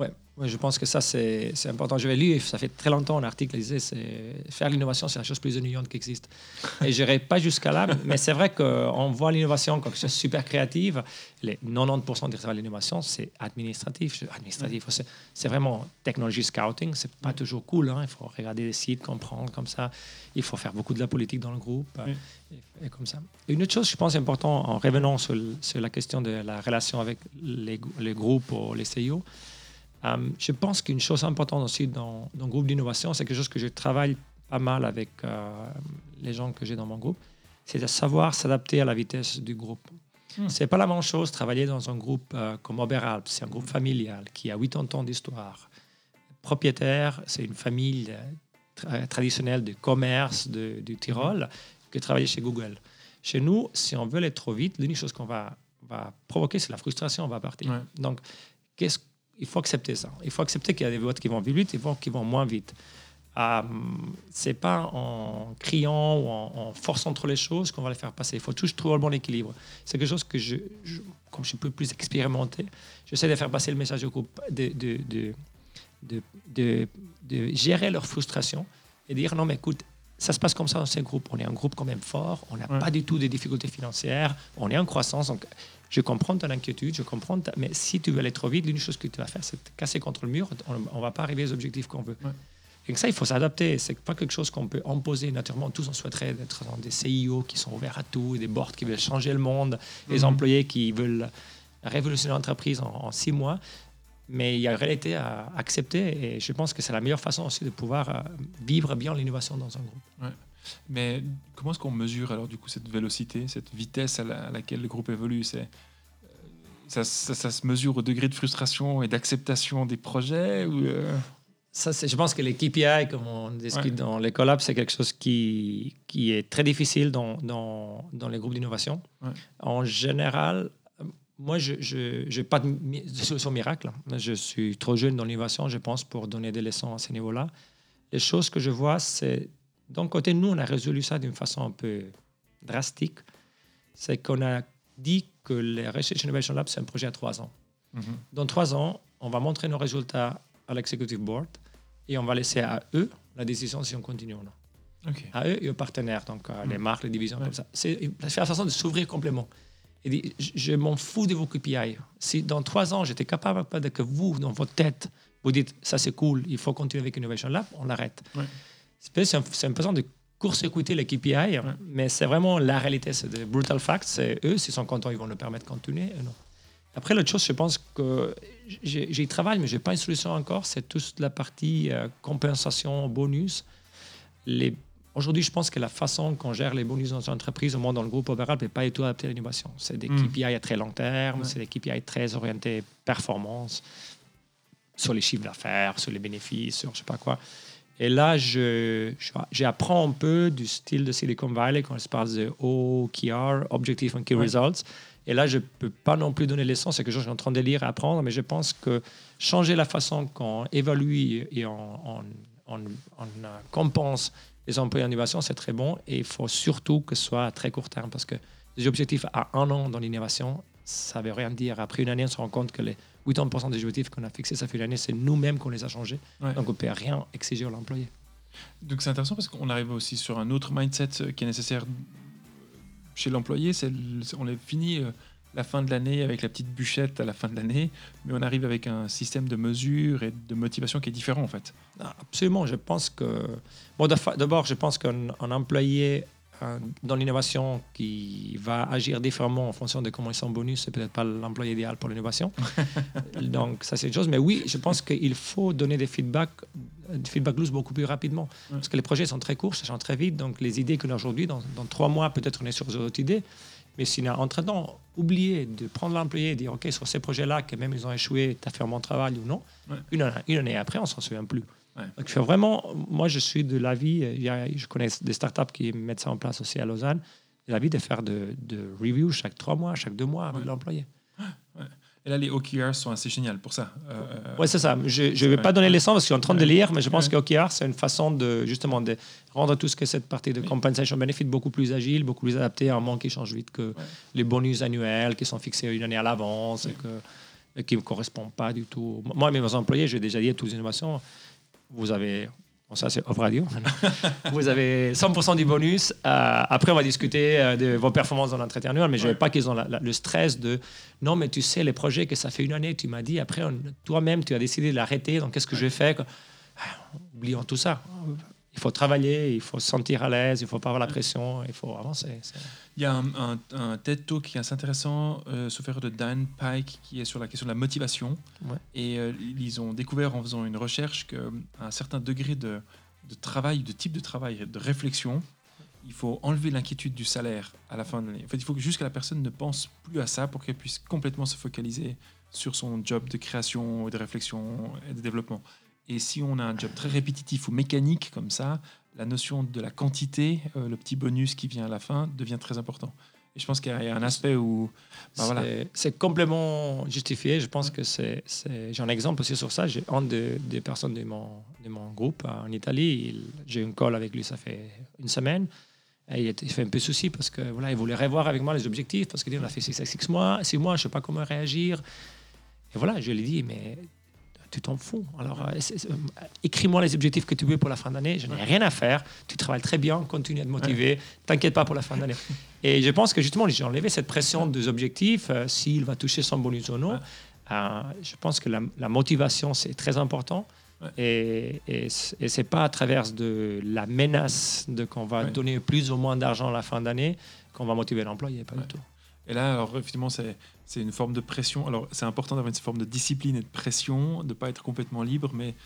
Ouais, je pense que ça, c'est important. Je vais lire, ça fait très longtemps, un article disait c'est faire l'innovation, c'est la chose plus ennuyante qui existe. Et je n'irai pas jusqu'à là, mais c'est vrai qu'on voit l'innovation comme quelque chose de super créative. Les 90% du travail de l'innovation, c'est administratif. Administratif, c'est vraiment technologie scouting. C'est pas toujours cool. Hein. Il faut regarder des sites, comprendre comme ça. Il faut faire beaucoup de la politique dans le groupe. Et, comme ça. une autre chose, je pense, important en revenant sur, sur, la question de la relation avec les, les groupes ou les CIO, euh, je pense qu'une chose importante aussi dans, dans le groupe d'innovation, c'est quelque chose que je travaille pas mal avec euh, les gens que j'ai dans mon groupe, c'est de savoir s'adapter à la vitesse du groupe. Ce hmm. C'est pas la même chose travailler dans un groupe euh, comme Oberalp, c'est un groupe familial qui a 80 ans d'histoire. Propriétaire, c'est une famille traditionnelle de commerce de, du Tyrol que travailler chez Google. Chez nous, si on veut aller trop vite, l'unique chose qu'on va, va provoquer, c'est la frustration, on va partir. Donc, qu'est-ce il faut accepter ça. Il faut accepter qu'il y a des votes qui vont vite et des qui vont moins vite. Euh, c'est pas en criant ou en, forçant trop les choses qu'on va les faire passer. Il faut toujours trouver le bon équilibre. C'est quelque chose que je, comme je suis un plus expérimenté, j'essaie de faire passer le message au groupe, de, de, de, de gérer leur frustration et dire non mais écoute, ça se passe comme ça dans ces groupes. On est un groupe quand même fort, on n'a pas du tout de difficultés financières, on est en croissance. Donc je comprends ton inquiétude, je comprends, mais si tu veux aller trop vite, l'une chose que tu vas faire, c'est te casser contre le mur. On ne va pas arriver aux objectifs qu'on veut. Et ça, il faut s'adapter. C'est pas quelque chose qu'on peut imposer naturellement. Tous, on souhaiterait être dans des CIO qui sont ouverts à tout, des boards qui veulent changer le monde, des mhm. employés qui veulent révolutionner l'entreprise en, six mois. Mais il y a une réalité à accepter et je pense que c'est la meilleure façon aussi de pouvoir euh, vivre bien l'innovation dans un groupe. Mais comment est-ce qu'on mesure alors du coup cette vélocité, cette vitesse à, laquelle le groupe évolue? C'est euh, ça, ça, se mesure au degré de frustration et d'acceptation des projets ou euh? ça, je pense que les KPI, comme on discute dans les collabs, c'est quelque chose qui, qui est très difficile dans, dans, dans les groupes d'innovation. En général, moi, je n'ai pas de, solution miracle. Je suis trop jeune dans l'innovation, je pense, pour donner des leçons à ce niveau-là. Les choses que je vois, c'est d'un côté, nous, on a résolu ça d'une façon un peu drastique. C'est qu'on a dit que le Research Innovation Lab, c'est un projet à trois ans. Mhm. Dans trois ans, on va montrer nos résultats à l'Executive Board et on va laisser à eux la décision si on continue ou non. À eux et aux partenaires, donc les mhm. marques, les divisions, comme ça. C'est la façon de s'ouvrir complètement. Et dit, je, m'en fous de vos KPI. Si dans trois ans, j'étais capable de que vous, dans votre tête, vous dites ça c'est cool, il faut continuer avec Innovation Lab, on l'arrête. C'est un, un façon de court-circuiter les KPI, mais c'est vraiment la réalité, c'est des brutal facts. C'est eux, s'ils sont contents, ils vont le permettre de continuer. Non. Après, l'autre chose, je pense que j'y travaille, mais je n'ai pas une solution encore. C'est toute la partie euh, compensation, bonus. Les... Aujourd'hui, je pense que la façon qu'on gère les bonus dans une entreprise, au moins dans le groupe overall, n'est pas du tout adaptée à l'innovation. C'est des hmm. KPI à très long terme, c'est des KPI très orientés performance, sur les chiffres d'affaires, sur les bénéfices, sur je ne sais pas quoi. Et là, j'apprends un peu du style de Silicon Valley quand je parle de OKR, Objective and Key Results. Et là, je ne peux pas non plus donner l'essence, c'est que je suis en train de lire et apprendre, mais je pense que changer la façon qu'on évalue et on, on, compense les employés en innovation, c'est très bon. Et il faut surtout que ce soit à très court terme, parce que les objectifs à un an dans l'innovation, ça ne veut rien dire. Après une année, on se rend compte que les 80% des objectifs qu'on a fixés, ça fait une année, c'est nous-mêmes qu'on les a changés. Donc, on ne peut rien exiger à l'employé. Donc, c'est intéressant parce qu'on arrive aussi sur un autre mindset qui est nécessaire chez l'employé. C'est, on est fini euh, la fin de l'année avec la petite bûchette à la fin de l'année, mais on arrive avec un système de mesure et de motivation qui est différent en fait. Ah, absolument, je pense que... Bon, d'abord, je pense qu'un employé dans l'innovation qui va agir différemment en fonction de comment ils sont bonus, c'est peut-être pas l'employé idéal pour l'innovation. Donc ça c'est une chose. Mais oui, je pense qu'il faut donner des feedbacks, des feedback loose beaucoup plus rapidement. Parce que les projets sont très courts, ça change très vite. Donc les idées qu'on a aujourd'hui, dans, trois mois, peut-être on est sur d'autres idées. Mais si on a entre-temps oublié de prendre l'employé et dire, OK, sur ces projets-là, que même ils ont échoué, tu as fait un bon travail ou non, une, année, après, on s'en souvient plus. Donc, vraiment, moi, je suis de l'avis, je connais des startups qui mettent ça en place aussi à Lausanne, de l'avis de faire de, de reviews chaque trois mois, chaque deux mois avec l'employé. Et là, les OKRs sont assez géniaux pour ça. Euh, oui, c'est ça. Je ne vais pas donner les sens parce que je suis en train de lire, mais je pense que OKR, c'est une façon de justement de rendre tout ce que cette partie de compensation benefit beaucoup plus agile, beaucoup plus adapté à un monde qui change vite que les bonus annuels qui sont fixés une année à l'avance et, que, qui ne correspondent pas du tout. Moi, mes employés, j'ai déjà dit à toutes les innovations, vous avez Bon, ça, c'est off radio. vous avez 100% du bonus. Euh, après, on va discuter euh, de vos performances dans l'entretien annuel, mais je ne veux pas qu'ils ont le stress de non, mais tu sais, les projets que ça fait une année, tu m'as dit, après, toi-même, tu as décidé de l'arrêter, donc qu'est-ce que je fais ah, Oublions tout ça. Il faut travailler, il faut se sentir à l'aise, il ne faut pas avoir la pression, il faut avancer. Il y a un, un, TED Talk qui est assez intéressant, euh, de Dan Pike, qui est sur la question de la motivation. Et euh, ils ont découvert en faisant une recherche qu'un certain degré de, de, travail, de type de travail, de réflexion, il faut enlever l'inquiétude du salaire à la fin de l'année. En fait, il faut que la personne ne pense plus à ça pour qu'elle puisse complètement se focaliser sur son job de création, de réflexion et de développement. Et si on a un job très répétitif ou mécanique comme ça, la notion de la quantité, euh, le petit bonus qui vient à la fin, devient très important. Et je pense qu'il y a un aspect où. Bah. C'est complètement justifié. Je pense que c'est. J'ai un exemple aussi sur ça. J'ai un des personnes de mon, de mon groupe en Italie. J'ai une call avec lui, ça fait une semaine. Il, fait un peu souci parce que voilà, il voulait revoir avec moi les objectifs parce qu'il dit on a fait 6 mois, 6 mois, je ne sais pas comment réagir. Et voilà, je lui ai dit, mais tu t'en fous. Alors, euh, euh, écris-moi les objectifs que tu veux pour la fin d'année. Je n'ai rien à faire. Tu travailles très bien, continue à te motiver. T'inquiète pas pour la fin d'année. Et je pense que justement, j'ai enlevé cette pression des objectifs, euh, s'il va toucher son bonus ou non. je pense que la, motivation, c'est très important. Et, et, et c'est pas à travers de la menace de qu'on va donner plus ou moins d'argent à la fin d'année qu'on va motiver l'employé, pas du tout. Et là, alors, effectivement, c'est c'est une forme de pression. Alors, c'est important d'avoir une forme de discipline et de pression, de ne pas être complètement libre, mais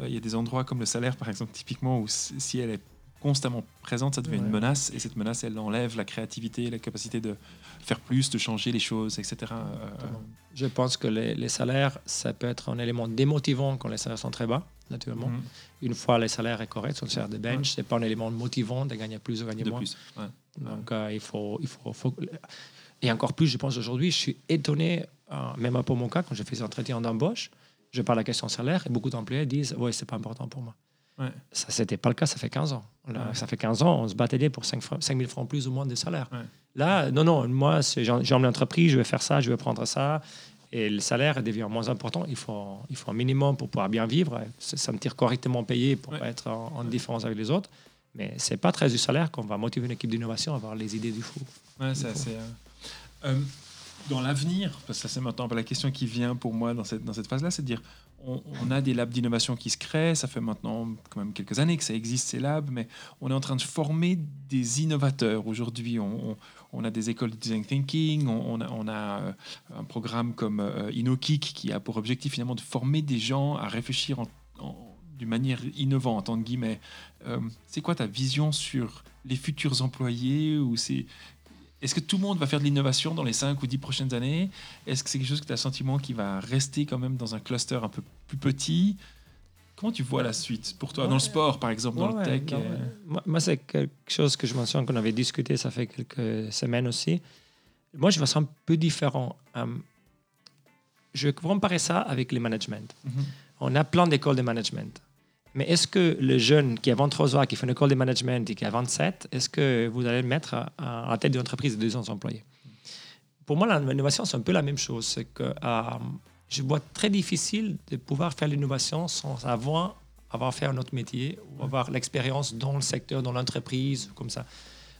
euh, il y a des endroits comme le salaire, par exemple, typiquement, où si elle est constamment présente, ça devient une menace, et cette menace, elle enlève la créativité, la capacité de faire plus, de changer les choses, etc. Euh, Je pense que les, salaires, ça peut être un élément démotivant quand les salaires sont très bas, naturellement. Mhm. Une fois les salaires est correct, sur le salaire de bench, ce n'est pas un élément motivant de gagner plus ou gagner moins. Plus. Donc, euh, il faut, il faut et encore plus, je pense aujourd'hui, je suis étonné, euh, même pour mon cas, quand je fais des entretiens d'embauche, je parle de la question salaire et beaucoup d'employés disent Oui, c'est pas important pour moi. Ouais. Ça, c'était pas le cas, ça fait 15 ans. Ça fait 15 ans, on se battait pour 5, 000 francs plus ou moins de salaire. Là, non, non, moi, j'ai une entreprise, je vais faire ça, je vais prendre ça. Et le salaire devient moins important. Il faut, il faut un minimum pour pouvoir bien vivre. Ça me tire correctement payé pour pas être en, différence avec les autres. Mais c'est pas très du salaire qu'on va motiver une équipe d'innovation à avoir les idées du fou. Ouais, c'est assez. Euh, euh, dans l'avenir, parce que ça c'est maintenant la question qui vient pour moi dans cette, dans cette phase-là, c'est de dire on, a des labs d'innovation qui se créent, ça fait maintenant quand même quelques années que ça existe ces labs, mais on est en train de former des innovateurs. Aujourd'hui, on, a des écoles de design thinking, on, a, euh, un programme comme euh, InnoKick qui a pour objectif finalement de former des gens à réfléchir d'une manière innovante, entre guillemets. c'est quoi ta vision sur les futurs employés ou c'est est-ce que tout le monde va faire de l'innovation dans les 5 ou 10 prochaines années? Est-ce que c'est quelque chose que tu as le sentiment qui va rester quand même dans un cluster un peu plus petit? Comment tu vois la suite pour toi? Dans le sport, par exemple, dans le tech euh? Moi, c'est quelque chose que je mentionne qu'on avait discuté, ça fait quelques semaines aussi. Moi, je vois ça un peu différent. Euh, je vais comparer ça avec les management. Mhm. On a plein d'écoles de management. Mais est-ce que le jeune qui a 23 ans, qui fait une école de management et qui a 27, est-ce que vous allez le mettre à, la tête d'une entreprise de 200 employés? Pour moi, l'innovation, c'est un peu la même chose. C'est que euh, je vois très difficile de pouvoir faire l'innovation sans avoir, avoir fait un autre métier ou avoir l'expérience dans le secteur, dans l'entreprise, comme ça.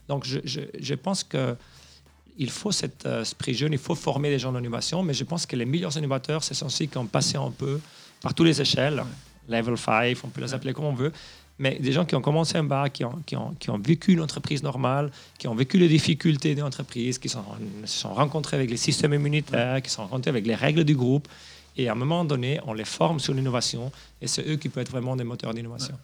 Donc, je, pense que il faut cet euh, esprit jeune, il faut former les gens d'innovation, mais je pense que les meilleurs innovateurs, c'est ceux qui ont passé un peu par toutes les échelles, level 5, on peut les appeler comme on veut, mais des gens qui ont commencé en bas, qui ont, qui ont, qui ont vécu une entreprise normale, qui ont vécu les difficultés de l'entreprise, qui sont, se sont rencontrés avec les systèmes immunitaires, qui sont rencontrés avec les règles du groupe, et à un moment donné, on les forme sur l'innovation, et c'est eux qui peuvent être vraiment des moteurs d'innovation.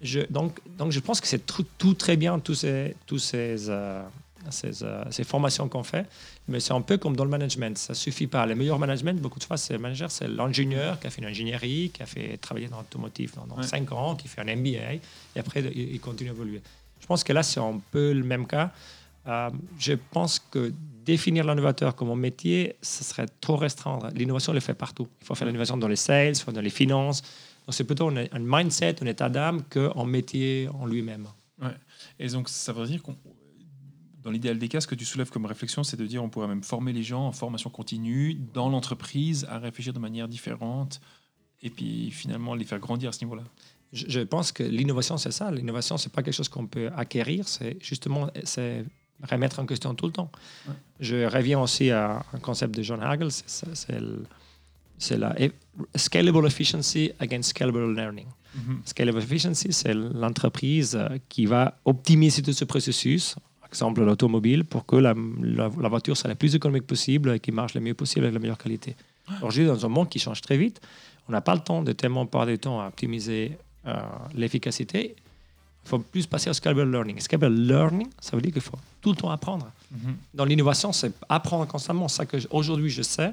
Je, donc, donc, je pense que c'est tout, tout très bien, tous ces, tous ces, euh, ces, euh, ces formations qu'on fait, mais c'est un peu comme dans le management. Ça suffit pas. Le meilleur management, beaucoup de fois, c'est le manager, c'est l'ingénieur qui a fait une ingénierie, qui a fait travailler dans l'automotive pendant Ouais. 5 ans, qui fait un MBA, et après, il, il continue à évoluer. Je pense que là, c'est un peu le même cas. Euh, je pense que définir l'innovateur comme un métier, ce serait trop restreindre. L'innovation, on le fait partout. Il faut faire l'innovation dans les sales, dans les finances. Donc, c'est plutôt un, un mindset, un état d'âme qu'un métier en lui-même. Et donc, ça veut dire qu'on. Dans l'idéal des cas, ce que tu soulèves comme réflexion, c'est de dire on pourrait même former les gens en formation continue dans l'entreprise à réfléchir de manière différente et puis finalement les faire grandir à ce niveau-là. Je, pense que l'innovation, c'est ça. L'innovation, c'est pas quelque chose qu'on peut acquérir, c'est justement c'est remettre en question tout le temps. Ouais. Je reviens aussi à un concept de John Hagel, c'est la scalable efficiency against scalable learning. Scalable efficiency, c'est l'entreprise qui va optimiser tout ce processus, exemple l'automobile, pour que la, la- la voiture soit la plus économique possible et qui marche le mieux possible avec la meilleure qualité. Aujourd'hui, dans un monde qui change très vite, on n'a pas le temps de tellement perdre du temps à optimiser euh, l'efficacité. Il faut plus passer au scalable learning. Scalable learning, ça veut dire qu'il faut tout le temps apprendre. Mhm. Dans l'innovation, c'est apprendre constamment. Ça que aujourd'hui je sais,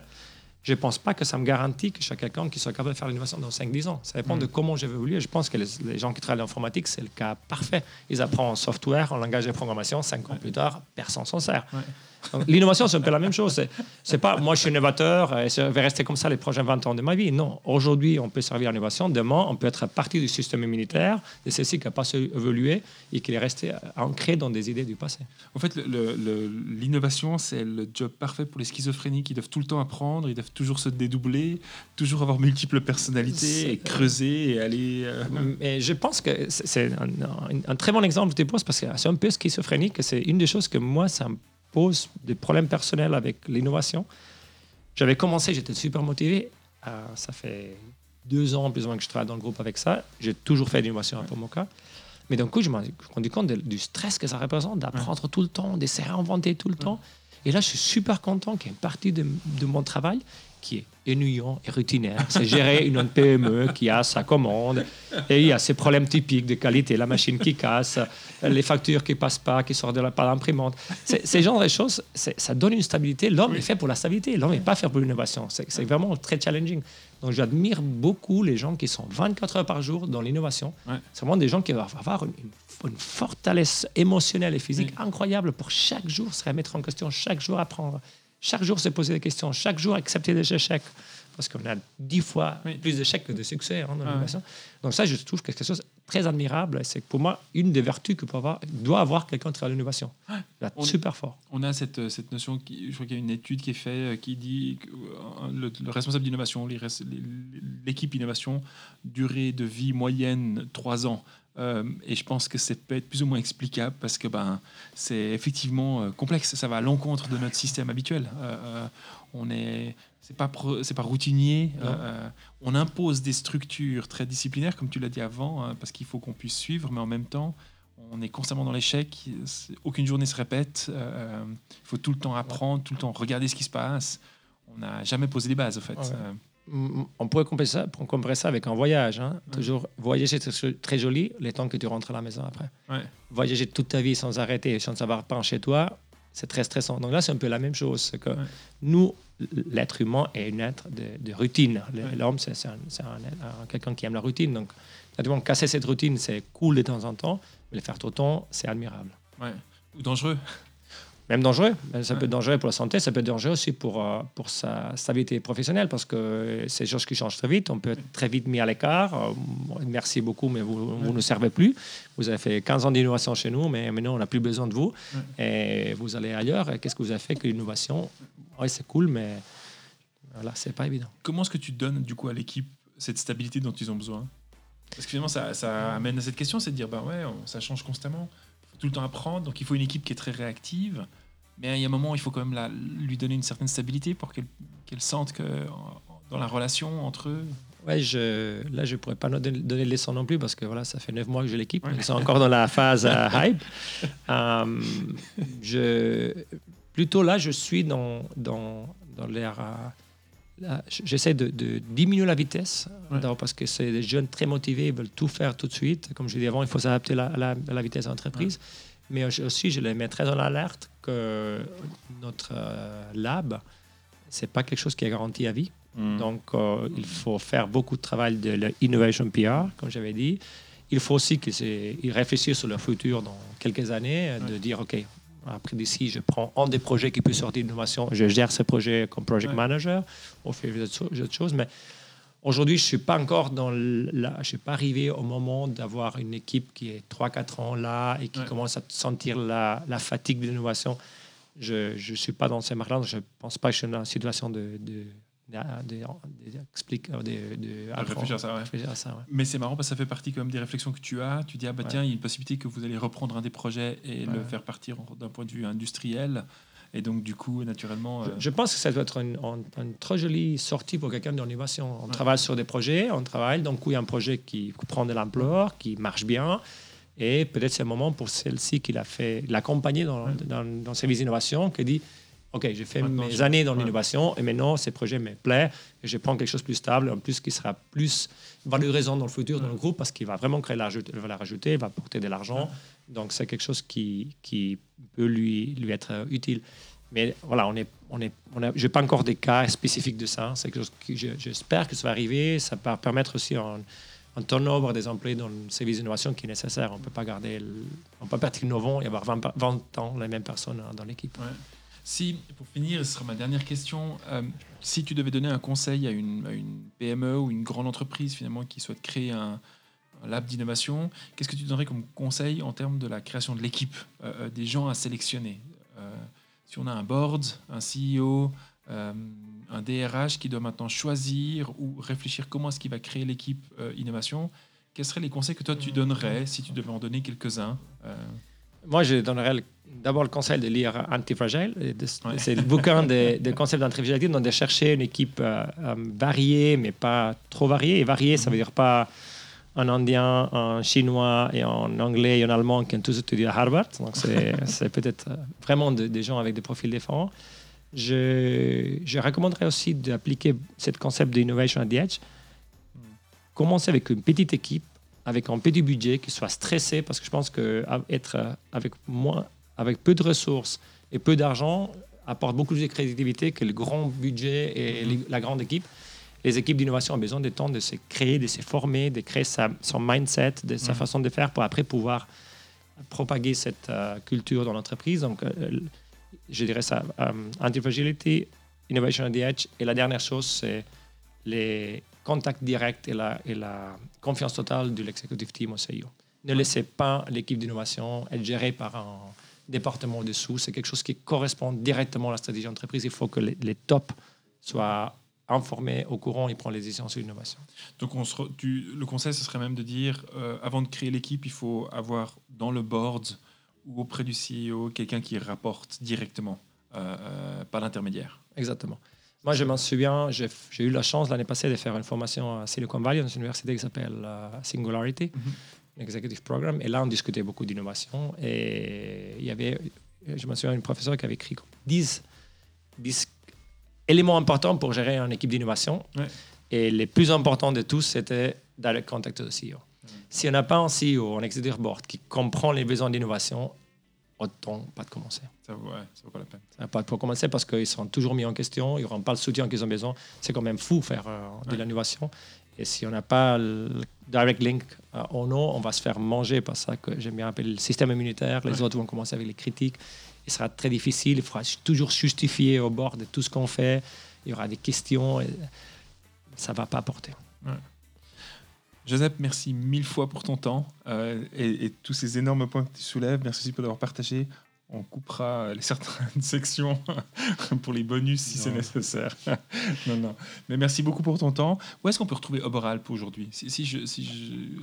je ne pense pas que ça me garantit que je suis quelqu'un qui soit capable de faire l'innovation dans 5-10 ans. Ça dépend Mm. de comment j'ai évolué. Je pense que les, les gens qui travaillent en informatique, c'est le cas parfait. Ils apprennent en software, en langage de programmation, 5 ans plus tard, personne s'en sert. Ouais. L'innovation, c'est un peu la même chose. C'est, pas moi, je suis innovateur et je vais rester comme ça les prochains 20 ans de ma vie. Non, aujourd'hui, on peut servir l'innovation. Demain, on peut être partie du système immunitaire de celle-ci qui n'a pas su évoluer et qui est resté ancré dans des idées du passé. En fait, l'innovation, c'est le job parfait pour les schizophréniques qui doivent tout le temps apprendre, ils doivent toujours se dédoubler, toujours avoir multiples personnalités et creuser et aller. euh, Mais je pense que c'est- un, un- un très bon exemple que tu poses parce que c'est un peu schizophrénique. et C'est une des choses que moi, ça me pose des problèmes personnels avec l'innovation. J'avais commencé, j'étais super motivé. Euh, ça fait deux ans plus ou moins que je travaille dans le groupe avec ça. J'ai toujours fait de l'innovation pour mon cas. Mais d'un coup, je me suis rendu compte de- du stress que ça représente d'apprendre tout le temps, de se réinventer tout le temps. Et là, je suis super content qu'il y ait une partie de, de mon travail qui est ennuyant et routinaire. C'est gérer une PME qui a sa commande et il y a ces problèmes typiques de qualité, la machine qui casse, les factures qui passent pas, qui sortent de la, par l'imprimante. Ces genres de choses, ça donne une stabilité. L'homme est fait pour la stabilité. L'homme n'est pas fait pour l'innovation. C'est vraiment très challenging. Donc, j'admire beaucoup les gens qui sont 24 heures par jour dans l'innovation. Ouais. C'est vraiment des gens qui vont avoir une, une- une fortalesse émotionnelle et physique incroyable pour chaque jour se remettre en question, chaque jour apprendre, chaque jour se poser des questions, chaque jour accepter des échecs. Parce qu'on a dix fois Oui. plus d'échecs que de succès hein, dans Ah l'innovation. Donc ça, je trouve quelque chose de très admirable. C'est pour moi, une des vertus que peut avoir, doit avoir quelqu'un qui à l'innovation. On- Super fort. On a cette, cette notion, qui, je crois qu'il y a une étude qui est faite euh, qui dit que euh, le, le responsable d'innovation, l'équipe innovation, durée de vie moyenne 3 ans. Euh, et je pense que c'est peut être plus ou moins explicable parce que ben, c'est effectivement euh, complexe. Ça va à l'encontre de notre système habituel. Euh, euh, on est, c'est pas, c'est pas routinier. On impose des structures très disciplinaires, comme tu l'as dit avant, hein, parce qu'il faut qu'on puisse suivre, mais en même temps, on est constamment dans l'échec. Aucune journée se répète. Il faut tout le temps apprendre, tout le temps regarder ce qui se passe. On n'a jamais posé les bases, au fait. Ouais. On pourrait comparer ça, on comparer ça avec un voyage. hein. Ouais. Toujours voyager, c'est très joli, les temps que tu rentres à la maison après. Ouais. Voyager toute ta vie sans arrêter, sans savoir pas chez toi, c'est très stressant. Donc là, c'est un peu la même chose. que Ouais. Nous, l'être humain est un être de, de routine. L'homme, c'est c'est un- c'est un- un- quelqu'un qui aime la routine. Donc, naturellement, casser cette routine, c'est cool de temps en temps, mais le faire tout le temps, c'est admirable. Ou dangereux. Même dangereux. Ça peut être dangereux pour la santé, ça peut être dangereux aussi pour, euh, pour sa stabilité professionnelle parce que c'est des choses qui changent très vite. On peut être très vite mis à l'écart. Euh, merci beaucoup, mais vous ne nous servez plus. Vous avez fait 15 ans d'innovation chez nous, mais maintenant on n'a plus besoin de vous. Et vous allez ailleurs. Qu'est-ce que vous avez fait que l'innovation Oui, c'est cool, mais voilà, c'est pas évident. Comment est-ce que tu donnes du coup à l'équipe cette stabilité dont ils ont besoin? Parce que finalement, ça, ça, amène à cette question, c'est de dire, bah ouais, ça change constamment tout le temps apprendre. Donc il faut une équipe qui est très réactive. Mais il y a un moment, il faut quand même la, lui donner une certaine stabilité pour qu'elle sente que dans la relation entre eux. Ouais, je, là, je ne pourrais pas donner, donner de leçons non plus parce que voilà, ça fait neuf mois que j'ai l'équipe. Ils sont encore dans la phase euh, hype. Um, je, plutôt là, je suis dans, dans, dans l'air. Euh, j'essaie de, de, diminuer la vitesse parce que c'est des jeunes très motivés, ils veulent tout faire tout de suite. Comme je disais avant, il faut s'adapter à la, la, vitesse de l'entreprise. Mais aussi, je les mets très en alerte que notre euh, lab, c'est pas quelque chose qui est garanti à vie. Hmm. Donc, euh, il faut faire beaucoup de travail de l'innovation PR, comme j'avais dit. Il faut aussi qu'ils réfléchissent sur leur futur dans quelques années, de dire, OK, après d'ici, je prends un des projets qui peut sortir d'innovation, je gère ce projet comme project manager, on fait d'autres choses, mais Aujourd'hui, je ne suis pas encore dans la, je suis pas arrivé au moment d'avoir une équipe qui est 3-4 ans là et qui commence à sentir la, la fatigue de l'innovation. Je ne suis pas dans ces marques-là. Je ne pense pas que je suis dans une situation de, de, de, réfléchir à ça. Mais c'est marrant parce que ça fait partie quand même des réflexions que tu as. Tu dis, ah bah tiens, il y a une possibilité que vous allez reprendre un des projets et le faire partir d'un point de vue industriel. Et donc, du coup, naturellement. Je, euh, pense que ça doit être une, une, très jolie sortie pour quelqu'un d'innovation. On travaille sur des projets, on travaille, donc il y a un projet qui prend de l'ampleur, qui marche bien. Et peut-être c'est un moment pour celle-ci qui l'a fait, l'accompagner dans, dans, dans ses innovations, qui dit OK, j'ai fait mes années dans l'innovation et maintenant, ces projets me plaisent et je prends quelque chose de plus stable, en plus qui sera plus valorisant dans le futur dans le groupe parce qu'il va vraiment créer la valeur ajoutée, il va apporter de l'argent. Donc, c'est quelque chose qui, lui, lui être utile. Mais voilà, on est, on est, on a, je n'ai pas encore des cas spécifiques de ça. C'est quelque chose que j'espère que ça va arriver. Ça va permettre aussi un, un turnover des employés dans le service d'innovation qui est nécessaire. On ne peut pas garder, on peut pas être innovant et avoir 20, 20 ans les mêmes personnes dans l'équipe. Si, pour finir, ce sera ma dernière question, euh, si tu devais donner un conseil à une, PME ou une grande entreprise finalement qui souhaite créer un, lab d'innovation, qu'est-ce que tu donnerais comme conseil en termes de la création de l'équipe, euh, euh, des gens à sélectionner Si on a un board, un CEO, un DRH qui doit maintenant choisir ou réfléchir comment est-ce qu'il va créer l'équipe innovation, quels seraient les conseils que toi tu donnerais si tu devais en donner quelques-uns Moi, je donnerais d'abord le conseil de lire Antifragile. C'est le bouquin de, de concepts d'antifragilité, donc de chercher une équipe euh, euh, variée, mais pas trop variée. Et variée, ça veut dire pas un Indien, un Chinois et un Anglais et un Allemand qui ont tous étudié à Harvard. Donc c'est peut-être euh, vraiment des gens avec des profils différents. Je, je recommanderais aussi d'appliquer ce concept d'innovation at the edge. Commencer avec une petite équipe avec un petit budget, qui soit stressé, parce que je pense qu'être avec moins, avec peu de ressources et peu d'argent, apporte beaucoup plus de créativité que le grand budget et mhm. la grande équipe. Les équipes d'innovation ont besoin de temps de se créer, de se former, de créer sa, son mindset, de sa mhm. façon de faire pour après pouvoir propager cette euh, culture dans l'entreprise. Donc, euh, je dirais ça, um, anti-fragility, innovation at the edge. Et la dernière chose, c'est les contacts directs et la, et la confiance totale de l'executive team au CIO. Ne laissez pas l'équipe d'innovation être gérée par un département dessous. C'est quelque chose qui correspond directement à la stratégie d'entreprise. Il faut que les, les tops soient informés, au courant et prennent les décisions sur l'innovation. Donc on se le conseil, ce serait même de dire, euh, avant de créer l'équipe, il faut avoir dans le board ou auprès du CEO quelqu'un qui rapporte directement, euh, euh, pas l'intermédiaire. Exactement. Moi, je m'en souviens, j'ai eu la chance l'année passée de faire une formation à Silicon Valley, dans une université qui s'appelle Singularity. Mhm executive program. Et là, on discutait beaucoup d'innovation. Et il y avait, je me souviens, une professeure qui avait écrit 10, 10 éléments importants pour gérer une équipe d'innovation. Et les plus importants de tous, c'était dans le contact de CEO. Si on n'a pas un CEO, un executive board qui comprend les besoins d'innovation, autant pas de commencer. Ça vaut, vaut pas la peine. Ça pas de commencer parce qu'ils seront toujours mis en question, ils n'auront pas le soutien qu'ils ont besoin. C'est quand même fou faire euh, de l'innovation. Et si on n'a pas le direct link au nom, on va se faire manger par ça que j'aime bien appeler le système immunitaire. Les autres vont commencer avec les critiques. Il sera très difficile. Il faudra toujours justifier au bord de tout ce qu'on fait. Il y aura des questions. Et ça ne va pas porter. Joseph, merci mille fois pour ton temps euh, et, et, tous ces énormes points que tu soulèves. Merci aussi pour l'avoir partagé on coupera les certaines sections pour les bonus si c'est nécessaire. non, non. Mais merci beaucoup pour ton temps. Où est-ce qu'on peut retrouver Oberalp aujourd'hui? Si, si, je, si je,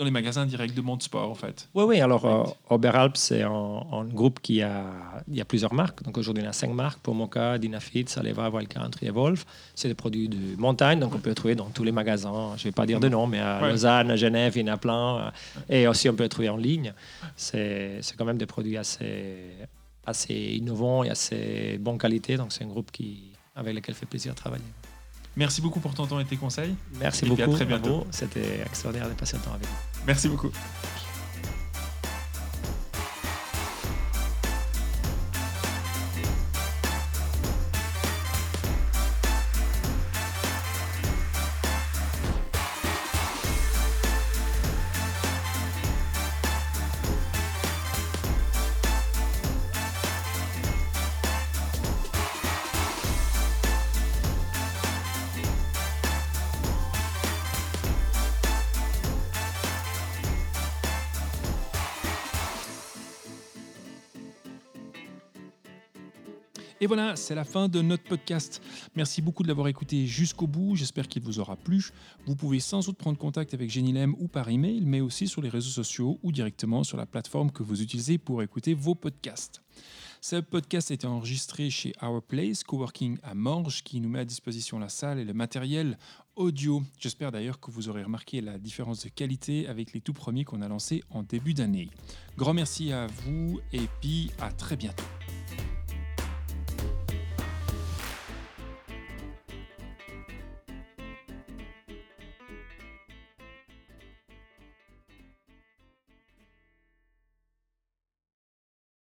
dans les magasins directs de Sport, en fait. Oui, oui. Alors, euh, Oberalp, c'est un, groupe qui a, il y a plusieurs marques. Donc, aujourd'hui, il y a cinq marques pour Moka, Dynafit, Saleva, Wildcountry et Wolf. C'est des produits de montagne, donc on peut les trouver dans tous les magasins. Je ne vais pas dire de nom, mais à Lausanne, à Genève, il y en a plein. Et aussi, on peut les trouver en ligne. C'est quand même des produits assez, assez innovants et assez bonne qualité. Donc, c'est un groupe qui, avec lequel fait plaisir de travailler. Merci beaucoup pour ton temps et tes conseils. Merci beaucoup. à très bientôt. C'était extraordinaire de passer le temps avec vous. Merci beaucoup. Voilà, c'est la fin de notre podcast. Merci beaucoup de l'avoir écouté jusqu'au bout. J'espère qu'il vous aura plu. Vous pouvez sans doute prendre contact avec Genilem ou par email, mais aussi sur les réseaux sociaux ou directement sur la plateforme que vous utilisez pour écouter vos podcasts. Ce podcast a été enregistré chez Our Place, Coworking à Morges, qui nous met à disposition la salle et le matériel audio. J'espère d'ailleurs que vous aurez remarqué la différence de qualité avec les tout premiers qu'on a lancés en début d'année. Grand merci à vous et puis à très bientôt.